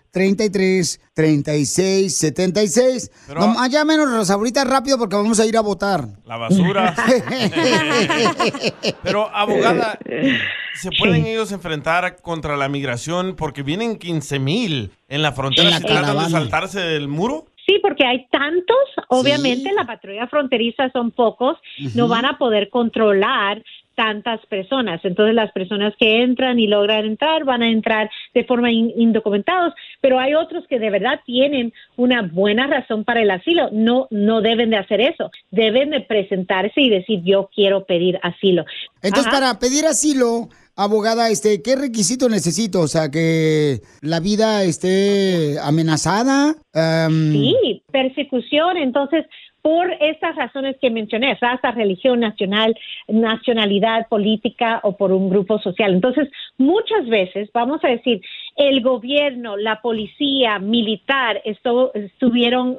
Pero- Nomás llámenos ahorita rápido porque vamos a ir a votar. La basura. Pero, abogada, se pueden ellos enfrentar contra la migración porque vienen 15 mil en la frontera En la si tratan de saltarse del muro? Sí, porque hay tantos, obviamente la patrulla fronteriza son pocos, no van a poder controlar tantas personas. Entonces las personas que entran y logran entrar van a entrar de forma in- indocumentados, pero hay otros que de verdad tienen una buena razón para el asilo. No no deben de hacer eso. Deben de presentarse y decir yo quiero pedir asilo. Entonces, Ajá. para pedir asilo, abogada, este, ¿qué requisito necesito? O sea, que la vida esté amenazada. Em, Sí, persecución. Entonces, por estas razones que mencioné, raza, religión nacional, nacionalidad política o por un grupo social. Entonces, muchas veces, vamos a decir, el gobierno, la policía, militar, esto, estuvieron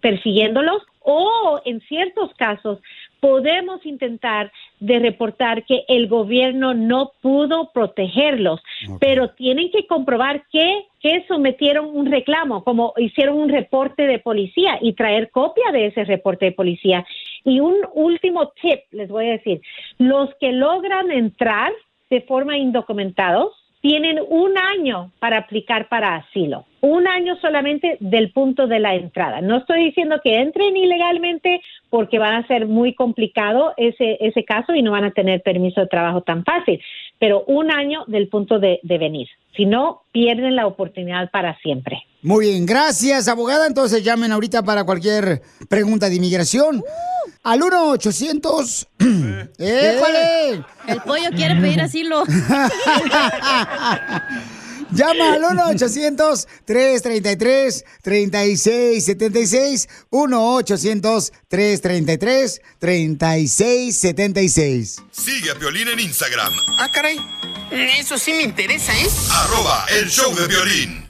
persiguiéndolos o en ciertos casos podemos intentar de reportar que el gobierno no pudo protegerlos, pero tienen que comprobar que, que sometieron un reclamo, como hicieron un reporte de policía y traer copia de ese reporte de policía. Y un último tip, les voy a decir, los que logran entrar de forma indocumentados tienen un año para aplicar para asilo. Un año solamente del punto de la entrada. No estoy diciendo que entren ilegalmente porque van a ser muy complicado ese, ese caso y no van a tener permiso de trabajo tan fácil, pero un año del punto de, de venir. Si no, pierden la oportunidad para siempre. Muy bien, gracias, abogada. Entonces llamen ahorita para cualquier pregunta de inmigración. Al 1-800... ¡Eh, cuál es? El pollo quiere pedir asilo. Llama al 1-800-333-3676. 1-800-333-3676. Sigue a Piolín en Instagram, Ah, caray. Eso sí me interesa, ¿eh? arroba el show de violín.